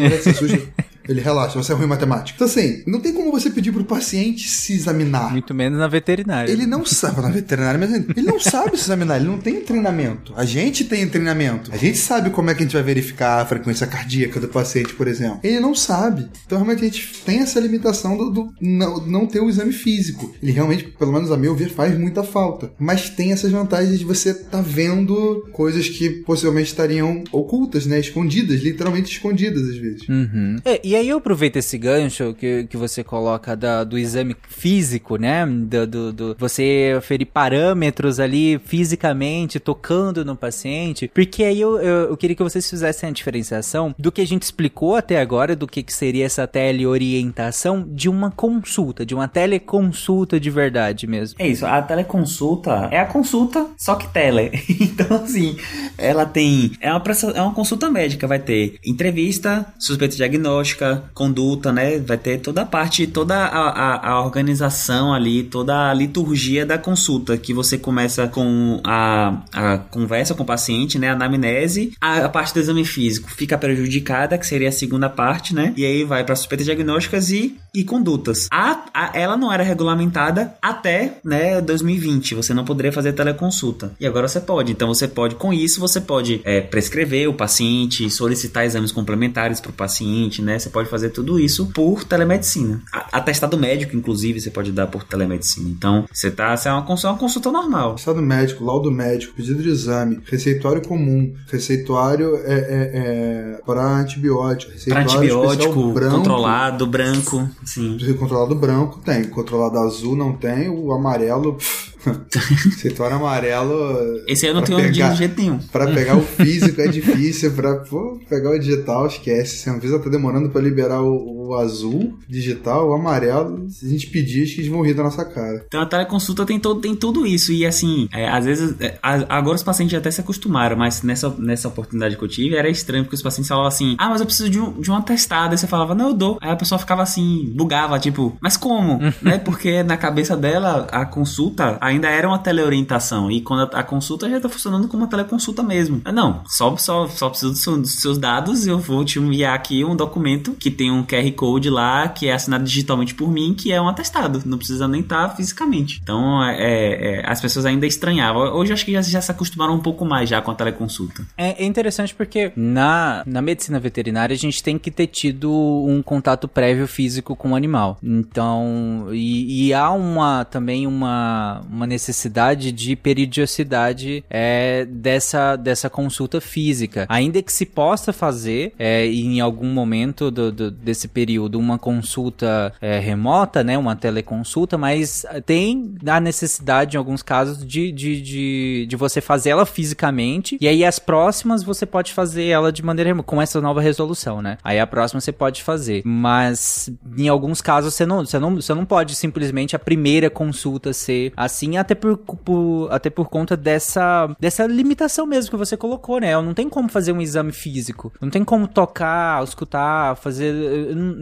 [SPEAKER 4] Ele relaxa, você é ruim em matemática. Então, assim, não tem como você pedir pro paciente se examinar.
[SPEAKER 1] Muito menos na veterinária.
[SPEAKER 4] Ele não sabe, na veterinária, mas ele não sabe se examinar, ele não tem treinamento. A gente tem treinamento. A gente sabe como é que a gente vai verificar a frequência cardíaca do paciente, por exemplo. Ele não sabe. Então, realmente, a gente tem essa limitação do, do não, não ter o exame físico. Ele realmente, pelo menos a meu ver, faz muita falta. Mas tem essas vantagens de você estar tá vendo coisas que possivelmente estariam ocultas, né? Escondidas, literalmente escondidas às vezes.
[SPEAKER 1] Uhum. É, e aí eu aproveito esse gancho que, que você coloca da, do exame físico, né? Do, do, do, você ferir parâmetros ali fisicamente, tocando no paciente, porque aí eu, eu, eu, queria que vocês fizessem a diferenciação do que a gente explicou até agora, do que, que seria essa teleorientação de uma consulta, de uma teleconsulta de verdade mesmo.
[SPEAKER 2] É isso, a teleconsulta é a consulta, só que tele. então, assim, ela tem. É uma, é uma consulta médica, vai ter entrevista, suspeita diagnóstica, conduta, né? Vai ter toda a parte, toda a, a, a, organização ali, toda a liturgia da consulta, que você começa com a, a conversa com o paciente, né? A anamnese, a, a parte do exame físico fica prejudicada, que seria a segunda parte, né? E aí vai para suspeitas diagnósticas e, e condutas. A, a, ela não era regulamentada até, né, 2020. Você não poderia fazer teleconsulta. E agora você pode. Então você pode, com isso, você pode é, prescrever o paciente, solicitar exames complementares para o paciente, né? Você pode pode fazer tudo isso por telemedicina. Atestado médico, inclusive, você pode dar por telemedicina. Então, você tá. Você é uma consulta, uma consulta normal.
[SPEAKER 4] Atestado médico, laudo médico, pedido de exame, receituário comum, receituário é, é, é para antibiótico, receituário
[SPEAKER 2] pra antibiótico, branco, controlado, branco, sim.
[SPEAKER 4] Controlado branco tem, controlado azul não tem, o amarelo. Setor amarelo.
[SPEAKER 2] Esse aí eu não tenho pegar, de jeito nenhum.
[SPEAKER 4] Pra pegar o físico é difícil, pra pô, pegar o digital, esquece. Se a Anvisa tá demorando pra liberar o, o, azul digital, o amarelo, se a gente pedir, acho que eles vão rir da nossa cara.
[SPEAKER 2] Então a teleconsulta tem, todo, tem tudo isso. E assim, é, às vezes, é, agora os pacientes até se acostumaram, mas nessa, nessa oportunidade que eu tive era estranho, porque os pacientes falavam assim: ah, mas eu preciso de um, de um atestado. Aí você falava, não, eu dou. Aí a pessoa ficava assim, bugava, tipo, mas como? né? Porque na cabeça dela, a consulta ainda era uma teleorientação. E quando a, consulta já está funcionando como uma teleconsulta mesmo. Ah, não, só, só, só preciso dos seus dados e eu vou te enviar aqui um documento que tem um QR Code lá, que é assinado digitalmente por mim, que é um atestado. Não precisa nem estar tá fisicamente. Então, é, é, é, as pessoas ainda estranhavam. Hoje acho que já, já se acostumaram um pouco mais já com a teleconsulta.
[SPEAKER 1] É, é interessante porque na, na medicina veterinária a gente tem que ter tido um contato prévio físico com o animal. Então, e, e há uma também uma uma necessidade de periodicidade é, dessa, dessa consulta física. Ainda que se possa fazer é, em algum momento do, do, desse período uma consulta é, remota, né, uma teleconsulta, mas tem a necessidade, em alguns casos, de, de, de, de você fazer ela fisicamente, e aí as próximas você pode fazer ela de maneira remota, com essa nova resolução, né? Aí a próxima você pode fazer, mas em alguns casos você não, você não, você não pode simplesmente a primeira consulta ser assim, até por, por, até por conta dessa, dessa limitação mesmo que você colocou, né? Não tem como fazer um exame físico, não tem como tocar, escutar, fazer. Não,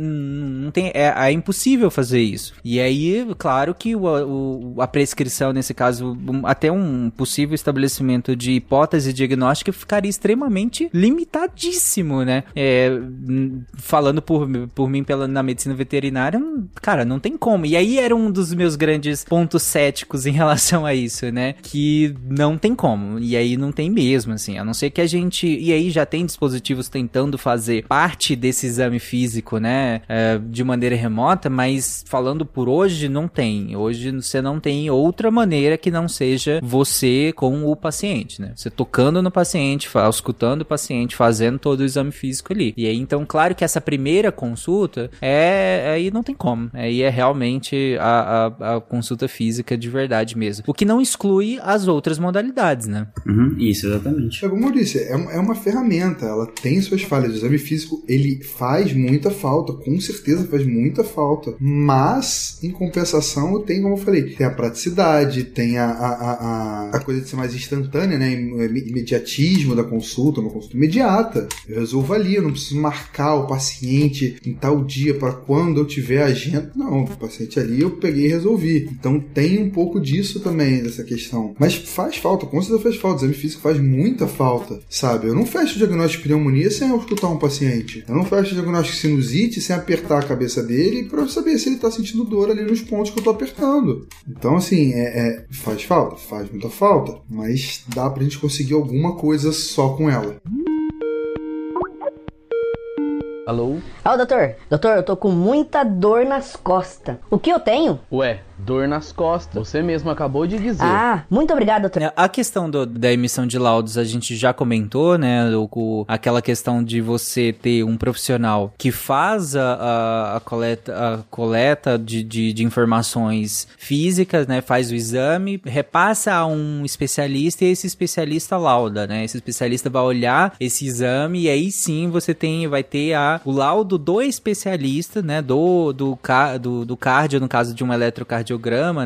[SPEAKER 1] não tem, é, é impossível fazer isso. E aí, claro que o, o, a prescrição, nesse caso, até um possível estabelecimento de hipótese diagnóstica ficaria extremamente limitadíssimo, né? É, falando por, por mim pela, na medicina veterinária, cara, não tem como. E aí era um dos meus grandes pontos céticos em relação a isso, né? Que não tem como. E aí não tem mesmo, assim. A não ser que a gente. E aí já tem dispositivos tentando fazer parte desse exame físico, né? É, de maneira remota, mas falando por hoje, não tem. Hoje você não tem outra maneira que não seja você com o paciente, né? Você tocando no paciente, escutando o paciente, fazendo todo o exame físico ali. E aí, então, claro que essa primeira consulta é. Aí não tem como. Aí é realmente a, a, a consulta física de verdade mesmo. O que não exclui as outras modalidades, né?
[SPEAKER 2] Uhum, isso, exatamente.
[SPEAKER 4] É como eu disse, é, é uma ferramenta, ela tem suas falhas. O exame físico, ele faz muita falta, com certeza faz muita falta. Mas, em compensação, tem, como eu falei, tem a praticidade, tem a, a, a, a coisa de ser mais instantânea, né? Imediatismo da consulta, uma consulta imediata. Eu resolvo ali, eu não preciso marcar o paciente em tal dia para quando eu tiver agenda. Não, o paciente ali eu peguei e resolvi. Então tem um pouco disso também, dessa questão. Mas faz falta, com certeza faz falta. O exame físico faz muita falta, sabe? Eu não fecho o diagnóstico de pneumonia sem escutar um paciente. Eu não fecho o diagnóstico de sinusite sem apertar a cabeça dele para saber se ele está sentindo dor ali nos pontos que eu estou apertando. Então, assim, é, é, faz falta? Faz muita falta. Mas dá pra gente conseguir alguma coisa só com ela.
[SPEAKER 6] Alô?
[SPEAKER 7] Ó, doutor. Doutor, eu tô com muita dor nas costas. O que eu tenho?
[SPEAKER 6] Ué, dor nas costas. Você mesmo acabou de dizer.
[SPEAKER 7] Ah, muito obrigado, doutor.
[SPEAKER 1] A questão do, da emissão de laudos a gente já comentou, né? O, o, aquela questão de você ter um profissional que faz a, a, a coleta, a coleta de, de, de, informações físicas, né? Faz o exame, repassa a um especialista e esse especialista lauda, né? Esse especialista vai olhar esse exame e aí sim você tem, vai ter a, o laudo do especialista, né? Do, do, do, do cardio, no caso de um eletrocardiograma,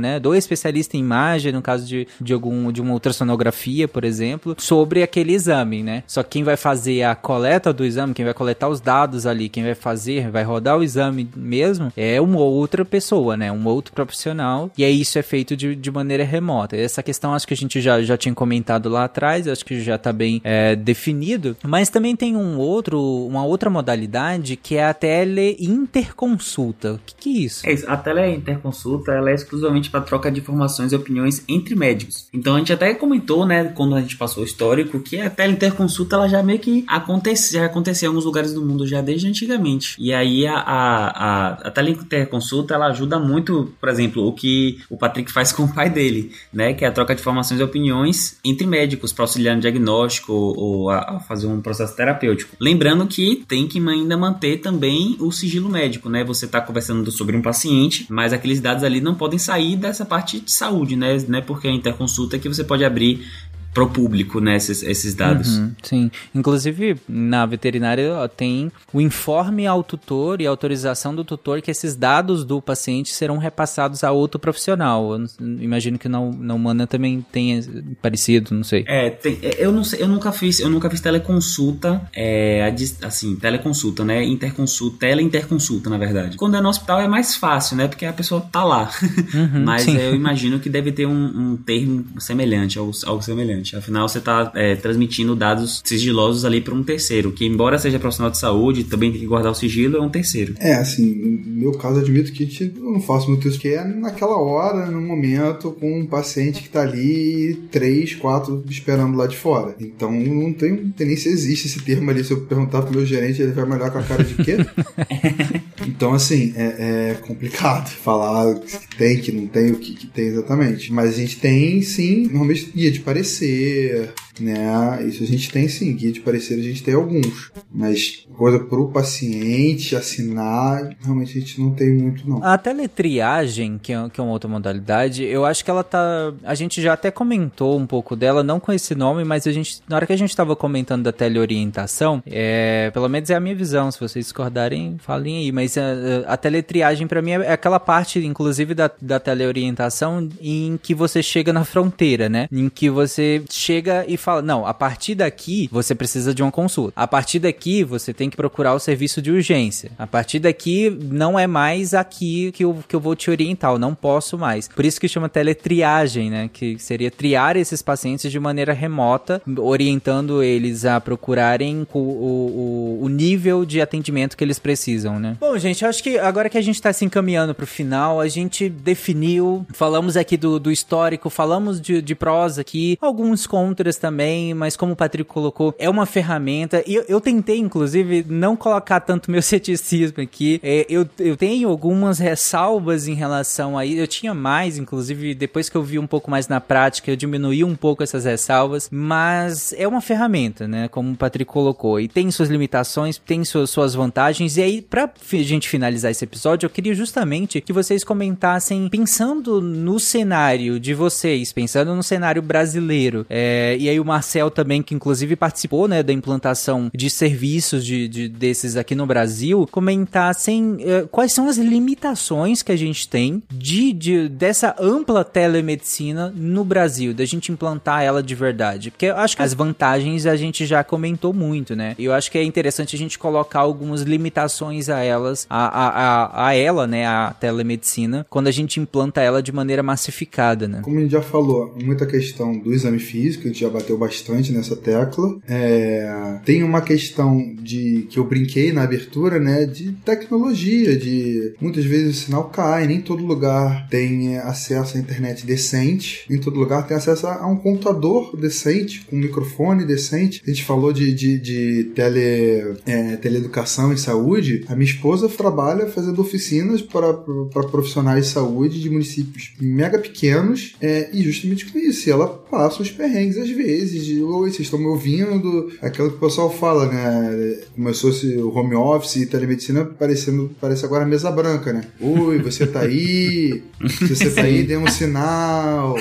[SPEAKER 1] né? Do especialista em imagem, no caso de, de, algum, de uma ultrassonografia, por exemplo, sobre aquele exame, né? Só que quem vai fazer a coleta do exame, quem vai coletar os dados ali, quem vai fazer, vai rodar o exame mesmo, é uma outra pessoa, né? Um outro profissional. E aí isso é feito de, de maneira remota. Essa questão acho que a gente já, já tinha comentado lá atrás, acho que já tá bem é, definido. Mas também tem um outro, uma outra modalidade que é a teleinterconsulta. O que, que é isso?
[SPEAKER 2] É isso. A teleinterconsulta ela é exclusivamente para troca de informações e opiniões entre médicos. Então a gente até comentou, né, quando a gente passou o histórico, que a teleinterconsulta ela já meio que acontece, já em alguns lugares do mundo já desde antigamente. E aí a, a, a, a teleinterconsulta ela ajuda muito, por exemplo, o que o Patrick faz com o pai dele, né, que é a troca de informações e opiniões entre médicos para auxiliar no diagnóstico ou, ou a, a fazer um processo terapêutico. Lembrando que tem que ainda manter também o sigilo médico, né? Você está conversando sobre um paciente, mas aqueles dados ali não podem sair dessa parte de saúde, né? né? Porque a interconsulta é que você pode abrir pro público, né, esses, esses dados.
[SPEAKER 1] Uhum, sim. Inclusive, na veterinária tem o informe ao tutor e autorização do tutor que esses dados do paciente serão repassados a outro profissional. Eu imagino que na, na humana também tenha parecido, não sei.
[SPEAKER 2] É, tem, é, eu não sei, eu nunca fiz, eu nunca fiz teleconsulta, é, assim, teleconsulta, né, interconsulta, teleinterconsulta, na verdade. Quando é no hospital é mais fácil, né, porque a pessoa tá lá. Uhum, Mas eu imagino que deve ter um, um termo semelhante, algo, algo semelhante. Afinal, você está é, transmitindo dados sigilosos ali para um terceiro, que embora seja profissional de saúde, também tem que guardar o sigilo, é um terceiro.
[SPEAKER 4] É, assim, no meu caso, admito que eu não faço muito isso, que é naquela hora, no momento, com um paciente que está ali, três, quatro, esperando lá de fora. Então, não tem, não tem nem se existe esse termo ali. Se eu perguntar pro meu gerente, ele vai me olhar com a cara de quê? então, assim, é, é, complicado falar que tem, que não tem, o que, que tem exatamente. Mas a gente tem, sim, normalmente guia de parecer né? Isso a gente tem sim, guia de parecer a gente tem alguns, mas coisa pro paciente assinar, realmente a gente não tem muito não.
[SPEAKER 1] A teletriagem, que é, que é uma outra modalidade, eu acho que ela tá. A gente já até comentou um pouco dela, não com esse nome, mas a gente. Na hora que a gente tava comentando da teleorientação, é, pelo menos é a minha visão. Se vocês discordarem, falem aí. Mas a, a teletriagem, para mim, é aquela parte, inclusive, da, da teleorientação em que você chega na fronteira, né? Em que você chega e fala: não, a partir daqui você precisa de uma consulta. A partir daqui você tem que procurar o serviço de urgência. A partir daqui não é mais aqui que eu, que eu vou te orientar, eu não posso mais. Por isso que chama teletriagem, né? Que seria triar esses pacientes de maneira remota, orientando eles a procurarem o, o, o nível de atendimento que eles precisam, né? Bom, gente, acho que agora que a gente tá se encaminhando pro final, a gente definiu, falamos aqui do, do histórico, falamos de, de prosa aqui, alguns contras também, mas como o Patrick colocou, é uma ferramenta. E eu, eu tentei, inclusive, não colocar tanto meu ceticismo aqui. É, eu, eu tenho algumas ressalvas em relação a isso. Eu tinha mais, inclusive, depois que eu vi um pouco mais na prática, eu diminuí um pouco essas ressalvas. Mas é uma ferramenta, né? Como o Patrick colocou. E tem suas limitações, tem suas, suas vantagens. E aí, pra gente finalizar esse episódio, eu queria justamente que vocês comentassem, pensando no cenário de vocês, pensando no cenário brasileiro. É, e aí o Marcel também, que inclusive participou, né, da implantação de serviços de, de desses aqui no Brasil, comentassem é, quais são as limitações que a gente tem de, de dessa ampla telemedicina no Brasil, da gente implantar ela de verdade. Porque eu acho que as vantagens a gente já comentou muito, né? Eu acho que é interessante a gente colocar algumas limitações a elas, a, a, a, a ela, né, a telemedicina, quando a gente implanta ela de maneira massificada, né?
[SPEAKER 4] Como a gente já falou, muita questão do exame físico, a gente já bateu bastante nessa tecla. É, tem uma questão de que eu brinquei na abertura, né, de tecnologia, de muitas vezes o sinal cai, nem todo lugar tem acesso à internet decente, nem todo lugar tem acesso a um computador decente, com um microfone decente. A gente falou de, de, de tele, é, teleeducação em saúde. A minha esposa trabalha fazendo oficinas para, para profissionais de saúde de municípios mega pequenos é, e justamente com isso. Ela passa uns perrengues às vezes, de oi, vocês estão me ouvindo? Aquilo que o pessoal fala, né? Começou-se o home office e telemedicina parecendo, parece agora mesa branca, né? Oi, você tá aí? Se você tá aí, dê um sinal.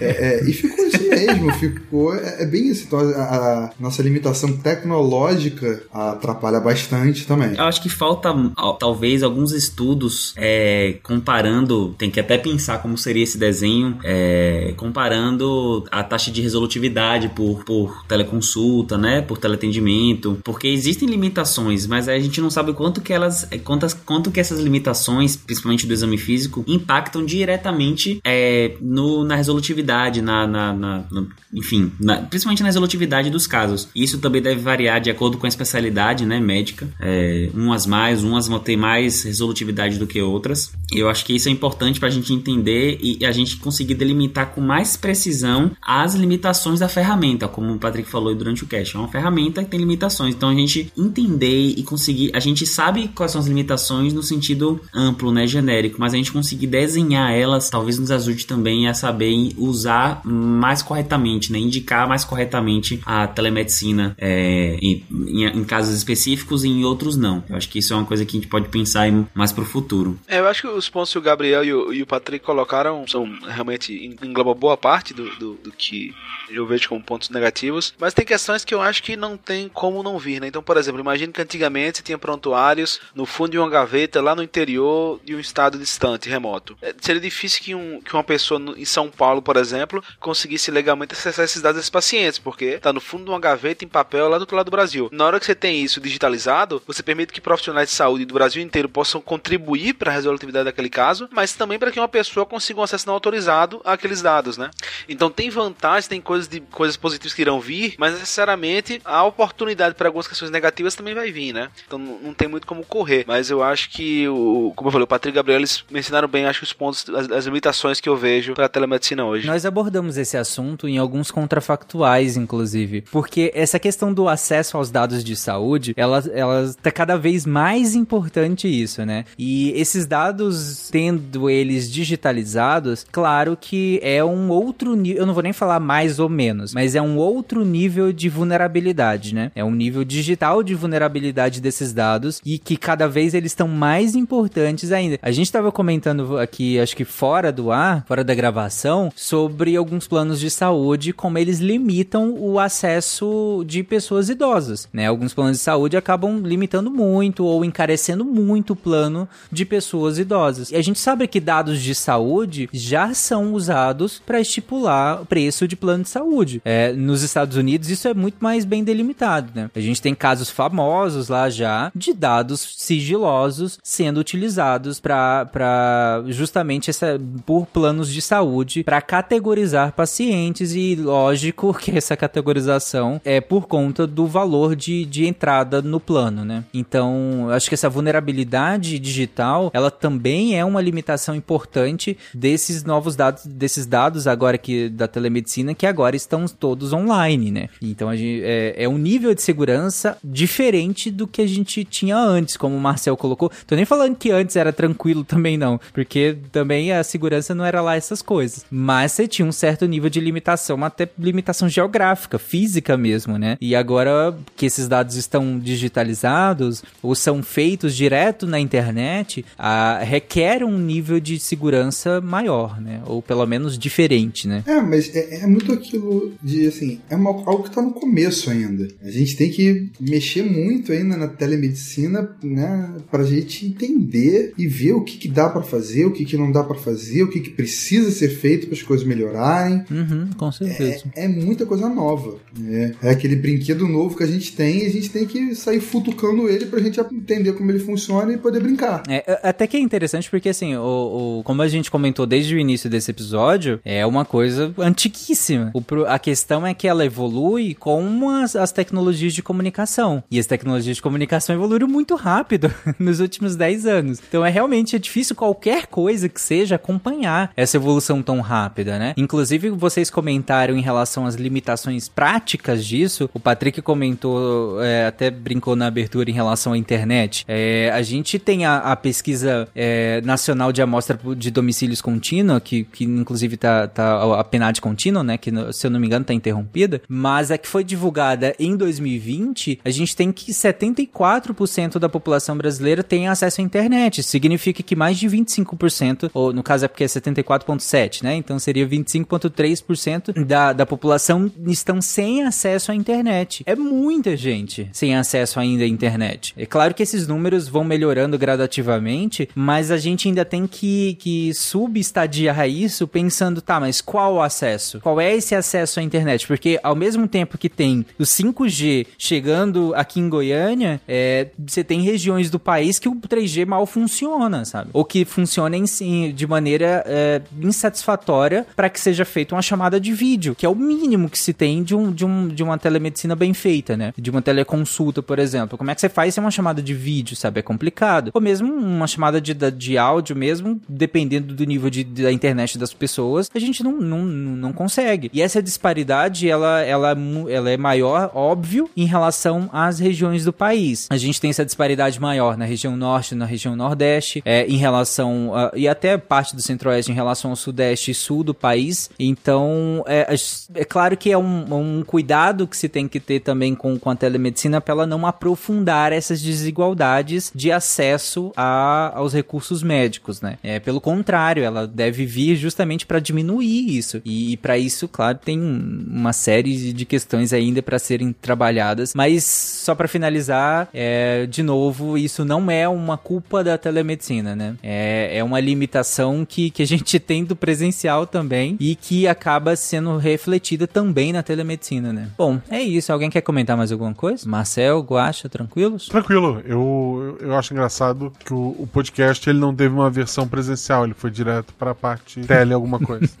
[SPEAKER 4] É, é, e ficou isso mesmo, ficou. É, é bem isso. Então, a, a, nossa limitação tecnológica atrapalha bastante também.
[SPEAKER 2] Eu acho que falta, talvez, alguns estudos é, comparando. Tem que até pensar como seria esse desenho, é, comparando a taxa de resolutividade por, por teleconsulta, né? Por teleatendimento. Porque existem limitações, mas a gente não sabe quanto que elas. Quantas, quanto que essas limitações, principalmente do exame físico, impactam diretamente é, no, na resolutividade, na, na, na no, enfim, na, principalmente na resolutividade dos casos. Isso também deve variar de acordo com a especialidade né, médica. É, umas mais, umas vão ter mais resolutividade do que outras. Eu acho que isso é importante para a gente entender e a gente conseguir delimitar com mais precisão as limitações da ferramenta, como o Patrick falou durante o cast. É uma ferramenta que tem limitações. Então a gente entender e conseguir. A gente sabe quais são as limitações no sentido amplo, né, genérico, mas a gente conseguir desenhar elas talvez nos ajude também a saber usar mais corretamente, né, indicar mais corretamente a telemedicina é, em, em, em, casos específicos e em outros não. Eu acho que isso é uma coisa que a gente pode pensar em, mais pro futuro.
[SPEAKER 3] É, eu acho que os pontos que o Gabriel e o, e o Patrick colocaram são realmente engloba boa parte do, do, do que eu vejo como pontos negativos, mas tem questões que eu acho que não tem como não vir, né? Então, por exemplo, imagine que antigamente você tinha prontuários no fundo de uma gaveta lá no interior de um estado distante, remoto. É, seria difícil que, um, que uma pessoa em São Paulo, por exemplo, conseguisse legalmente acessar esses dados desses pacientes, porque está no fundo de uma gaveta em papel lá do outro lado do Brasil. Na hora que você tem isso digitalizado, você permite que profissionais de saúde do Brasil inteiro possam contribuir para a resolutividade daquele caso, mas também para que uma pessoa consiga um acesso não autorizado àqueles dados, né? Então tem vantagens, tem coisas de coisas positivas que irão vir, mas necessariamente a oportunidade para algumas questões negativas também vai vir, né? Então não tem muito como correr. Mas eu acho que o, como eu falei, o Patrick e o Gabriel eles mencionaram bem, acho que os pontos, as, as limitações que eu vejo para a telemedicina hoje.
[SPEAKER 1] Nós abordamos esse assunto em alguns contrafactuais, inclusive, porque essa questão do acesso aos dados de saúde, ela, ela tá cada vez mais importante isso, né? E esses dados, tendo eles digitalizados, claro que é um outro nível, eu não vou nem falar mais ou menos, mas é um outro nível de vulnerabilidade, né? É um nível digital de vulnerabilidade desses dados e que cada vez eles estão mais importantes ainda. A gente estava comentando aqui, acho que fora do ar, fora da gravação, sobre alguns planos de saúde, como eles limitam o acesso de pessoas idosas, né? Alguns planos de saúde acabam limitando muito ou encarecendo muito o plano de pessoas idosas. E a gente sabe que dados de saúde já são usados para estipular o preço de plano de saúde. É, nos Estados Unidos isso é muito mais bem delimitado, né? A gente tem casos famosos lá já de dados sigilosos sendo utilizados para justamente essa por planos de saúde para categorizar pacientes e lógico que essa categorização é por conta do valor de, de entrada no plano, né? Então, acho que essa vulnerabilidade digital, ela também é uma limitação importante desses novos dados, desses dados agora que da telemedicina que agora estão todos online, né? Então, gente, é, é um nível de segurança diferente do que a gente tinha antes, como o Marcel colocou. Tô nem falando que antes era tranquilo também não, porque também a segurança não era lá essas coisas. Mas você tinha um certo nível de limitação, até limitação geográfica, física mesmo, né? E agora que esses dados estão digitalizados ou são feitos direto na internet, a, requer um nível de segurança maior, né? Ou pelo menos diferente, né?
[SPEAKER 4] É, mas é, é muito aquilo de assim, é uma, algo que tá no começo ainda. A gente tem que mexer muito ainda na telemedicina, né? Pra gente entender e ver o que, que dá para fazer, o que, que não dá para fazer, o que, que precisa ser feito para as coisas melhorarem.
[SPEAKER 1] Uhum, com certeza.
[SPEAKER 4] É, é muita coisa nova. Né? É aquele brinquedo novo que a gente tem e a gente tem que sair futucando ele pra gente entender como ele funciona e poder brincar.
[SPEAKER 1] É, até que é interessante porque, assim, o, o, como a gente comentou desde o início desse episódio, é uma coisa antiquíssima. O, a questão é que ela evolui com as, as tecnologias de comunicação. E as tecnologias de comunicação evoluíram muito rápido nos últimos 10 anos. Então é realmente é difícil qualquer coisa que seja acompanhar essa evolução tão rápida, né? Inclusive, vocês comentaram em relação às limitações práticas disso. O Patrick comentou, é, até brincou na abertura em relação à internet. É, a gente tem a, a pesquisa é, nacional de amostra de domicílios contínua, que, que inclusive tá, tá a PNAD contínua, né? Que se eu não me engano tá interrompida. Mas a que foi divulgada em 2020, a gente tem que 74% da população brasileira tem acesso à internet. Significa que mais de 25%, ou no caso é porque é 74,7%, né? Então seria 25,3% da, da população estão sem acesso à internet. É muita gente sem acesso ainda à internet. É claro que esses números vão melhorando gradativamente, mas a gente ainda tem que, que subestadiar isso pensando, tá, mas qual o acesso? Qual é esse acesso à internet? Porque ao mesmo tempo que tem o 5G chegando aqui em Goiânia, é, você tem regiões do país que o 3G mal funciona, sabe? Ou que funciona em, em, de maneira é, insatisfatória para que seja feita uma chamada de vídeo, que é o mínimo que se tem de, um, de, um, de uma telemedicina bem feita, né? De uma teleconsulta, por exemplo. Como é que você faz se é uma chamada de vídeo, sabe? É complicado. Ou mesmo uma chamada de, de áudio mesmo, dependendo do nível de, da internet das pessoas, a gente não, não, não consegue. E essa disparidade, ela, ela, ela é maior, óbvio, em relação às regiões do país. A gente tem essa disparidade maior na região norte, na região nordeste, é, em relação a, e até parte do centro-oeste em relação ao sudeste e sul do país. Então, é, é claro que é um, um, cuidado que se tem que ter também com, com a telemedicina para ela não aprofundar essas desigualdades de acesso a, aos recursos médicos, né? É, pelo contrário, ela deve vir justamente para diminuir isso. E, e para isso, claro, tem uma série de questões ainda para serem trabalhadas. Mas só para finalizar, é, de novo, isso não é uma culpa da telemedicina, né? É, é uma limitação que, que a gente tem do presencial também e que acaba sendo refletida também na telemedicina, né? Bom, é isso. Alguém quer comentar mais alguma coisa? Marcel, Guacha, tranquilos?
[SPEAKER 5] Tranquilo. Eu, eu acho engraçado que o, o podcast ele não teve uma versão presencial, ele foi direto pra parte tele alguma coisa.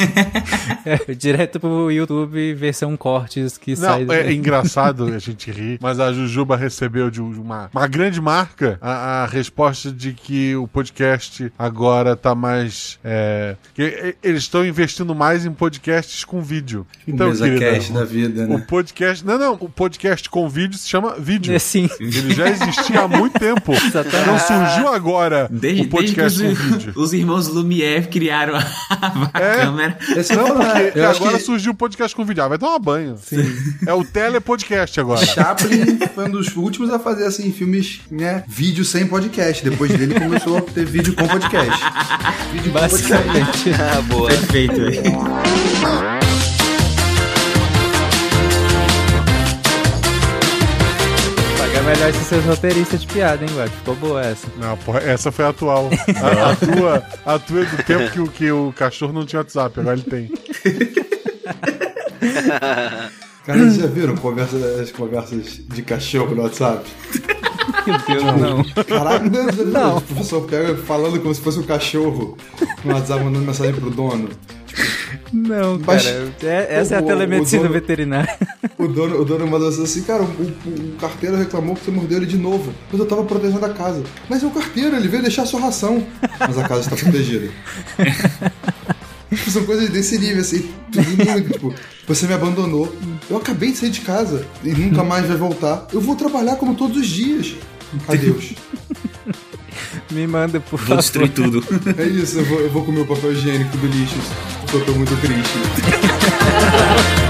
[SPEAKER 1] é, direto pro YouTube versão cortes que
[SPEAKER 5] não,
[SPEAKER 1] sai.
[SPEAKER 5] Do... É, é engraçado a gente rir, mas a Jujuba recebeu de uma, uma grande marca a, a resposta de que o podcast agora tá mais. É, que eles estão investindo mais em podcasts com vídeo. Então,
[SPEAKER 4] o querida, da vida, né?
[SPEAKER 5] O podcast. Não, não. O podcast com vídeo se chama vídeo.
[SPEAKER 1] É sim.
[SPEAKER 5] Ele já existia há muito tempo. não surgiu agora
[SPEAKER 2] desde,
[SPEAKER 5] o podcast
[SPEAKER 2] desde
[SPEAKER 5] com
[SPEAKER 2] os,
[SPEAKER 5] vídeo.
[SPEAKER 2] Os irmãos Lumière criaram a, a
[SPEAKER 5] é,
[SPEAKER 2] câmera.
[SPEAKER 5] Não, porque, agora
[SPEAKER 4] que-
[SPEAKER 5] surgiu o podcast com vídeo. Ah, vai tomar banho. É o telepodcast agora.
[SPEAKER 4] Chaplin foi um dos últimos a fazer assim filmes, né? Vídeo sem podcast. Depois dele começou a ter vídeo com podcast. Vídeo com podcast.
[SPEAKER 3] Ah, boa.
[SPEAKER 2] Perfeito, velho.
[SPEAKER 1] Pagar melhor se seus roteiristas de piada, hein, Guacho? Ficou boa essa.
[SPEAKER 5] Não, porra, essa foi a atual. A, a tua, a tua é do tempo que, o- que o cachorro não tinha WhatsApp, agora ele tem.
[SPEAKER 4] Cara, vocês já viram conversa, as conversas de cachorro no WhatsApp?
[SPEAKER 1] Meu Deus, não.
[SPEAKER 4] Caraca, não, não,
[SPEAKER 1] Não.
[SPEAKER 4] O professor pega falando como se fosse um cachorro no WhatsApp mandando mensagem pro dono.
[SPEAKER 1] Não,
[SPEAKER 4] Mas-
[SPEAKER 1] cara. é- essa é a
[SPEAKER 4] o- o
[SPEAKER 1] telemedicina
[SPEAKER 4] dono-
[SPEAKER 1] veterinária.
[SPEAKER 4] O dono, o dono mandou assim, cara, o, o- o carteiro reclamou que você mordeu ele de novo. Mas eu tava protegendo a casa. Mas é o carteiro, ele veio deixar a sua ração. Mas a casa está protegida. São coisas desse nível, assim. Tudo muito, tipo, você me abandonou. Eu acabei de sair de casa e nunca mais vai voltar. Eu vou trabalhar como todos os dias. Adeus.
[SPEAKER 1] Me manda, por
[SPEAKER 2] Vou
[SPEAKER 1] favor.
[SPEAKER 2] destruir tudo.
[SPEAKER 4] É isso, eu vou, eu vou comer o papel higiênico do lixo. Porque eu tô muito triste.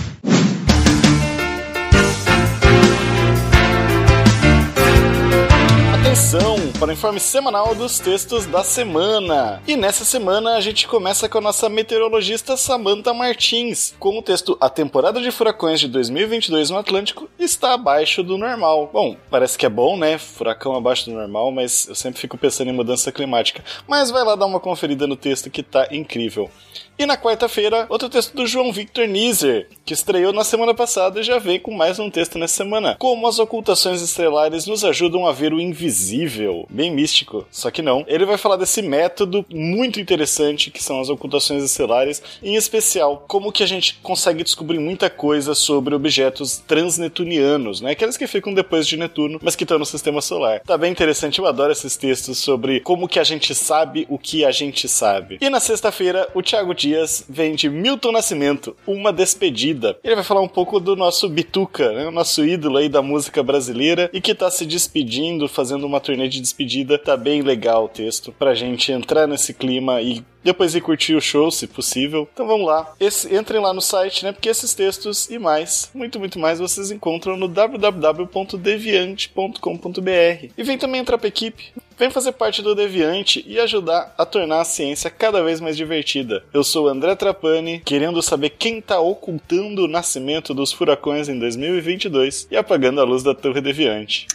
[SPEAKER 10] Atenção para o informe semanal dos textos da semana. E nessa semana a gente começa com a nossa meteorologista Samantha Martins, com o texto A temporada de furacões de 2022 no Atlântico está abaixo do normal. Bom, parece que é bom, né? Furacão abaixo do normal, mas eu sempre fico pensando em mudança climática. Mas vai lá dar uma conferida no texto que tá incrível. E na quarta-feira, outro texto do João Victor Nieser, que estreou na semana passada e já vem com mais um texto nessa semana. Como as ocultações estelares nos ajudam a ver o invisível. Bem místico, só que não. Ele vai falar desse método muito interessante que são as ocultações estelares, em especial como que a gente consegue descobrir muita coisa sobre objetos transnetunianos, né? Aqueles que ficam depois de Netuno, mas que estão no sistema solar. Tá bem interessante, eu adoro esses textos sobre como que a gente sabe o que a gente sabe. E na sexta-feira, o Thiago Dias vem de Milton Nascimento, Uma Despedida. Ele vai falar um pouco do nosso Bituca, né? o nosso ídolo aí da música brasileira e que tá se despedindo, fazendo uma turnê de despedida. Tá bem legal o texto pra gente entrar nesse clima e depois ir curtir o show, se possível. Então vamos lá. Esse, entrem lá no site, né? Porque esses textos e mais, muito, muito mais, vocês encontram no www.deviante.com.br. E vem também entrar pra equipe. Vem fazer parte do Deviante e ajudar a tornar a ciência cada vez mais divertida. Eu sou André Trapani, querendo saber quem tá ocultando o nascimento dos furacões em 2022 e apagando a luz da Torre Deviante.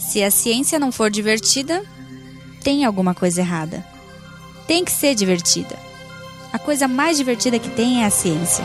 [SPEAKER 11] Se a ciência não for divertida, tem alguma coisa errada. Tem que ser divertida. A coisa mais divertida que tem é a ciência.